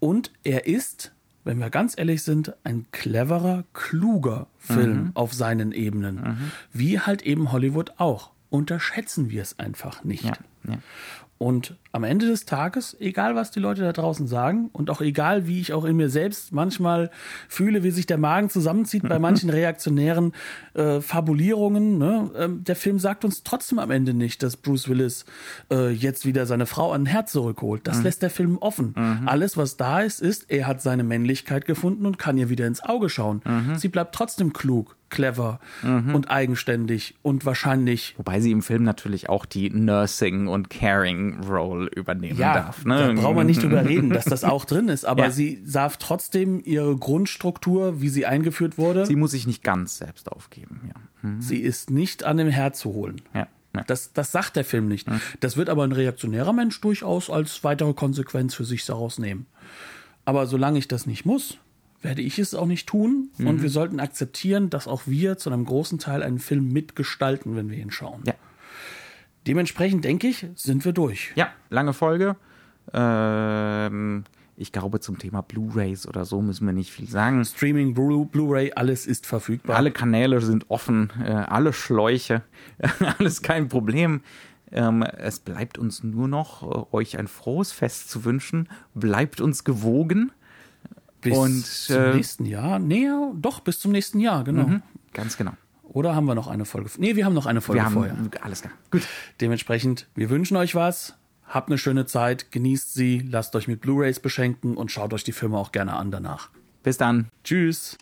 Und er ist wenn wir ganz ehrlich sind, ein cleverer, kluger Film mhm. auf seinen Ebenen. Mhm. Wie halt eben Hollywood auch. Unterschätzen wir es einfach nicht. Ja, ja. Und am Ende des Tages, egal was die Leute da draußen sagen und auch egal, wie ich auch in mir selbst manchmal fühle, wie sich der Magen zusammenzieht bei manchen reaktionären äh, Fabulierungen, ne? ähm, der Film sagt uns trotzdem am Ende nicht, dass Bruce Willis äh, jetzt wieder seine Frau an ein Herz zurückholt. Das mhm. lässt der Film offen. Mhm. Alles, was da ist, ist, er hat seine Männlichkeit gefunden und kann ihr wieder ins Auge schauen. Mhm. Sie bleibt trotzdem klug clever mhm. und eigenständig und wahrscheinlich. Wobei sie im Film natürlich auch die Nursing und Caring Role übernehmen ja, darf. Ne? Da braucht man nicht drüber reden, dass das auch drin ist, aber ja. sie darf trotzdem ihre Grundstruktur, wie sie eingeführt wurde. Sie muss sich nicht ganz selbst aufgeben, ja. Mhm. Sie ist nicht an dem Herz zu holen. Ja. Das, das sagt der Film nicht. Mhm. Das wird aber ein reaktionärer Mensch durchaus als weitere Konsequenz für sich daraus nehmen. Aber solange ich das nicht muss, werde ich es auch nicht tun. Mhm. Und wir sollten akzeptieren, dass auch wir zu einem großen Teil einen Film mitgestalten, wenn wir ihn schauen. Ja. Dementsprechend denke ich, sind wir durch. Ja, lange Folge. Ähm, Ich glaube, zum Thema Blu-rays oder so müssen wir nicht viel sagen. Streaming, Blu- Blu-ray, alles ist verfügbar. Alle Kanäle sind offen, äh, alle Schläuche, alles kein Problem. Ähm, es bleibt uns nur noch, äh, euch ein frohes Fest zu wünschen. Bleibt uns gewogen. Bis und, zum äh, nächsten Jahr. Nee, doch, bis zum nächsten Jahr, genau. Ganz genau. Oder haben wir noch eine Folge? Nee, wir haben noch eine Folge Wir haben vorher. alles klar. Gut. Dementsprechend, wir wünschen euch was. Habt eine schöne Zeit, genießt sie, lasst euch mit Blu-rays beschenken und schaut euch die Filme auch gerne an danach. Bis dann. Tschüss.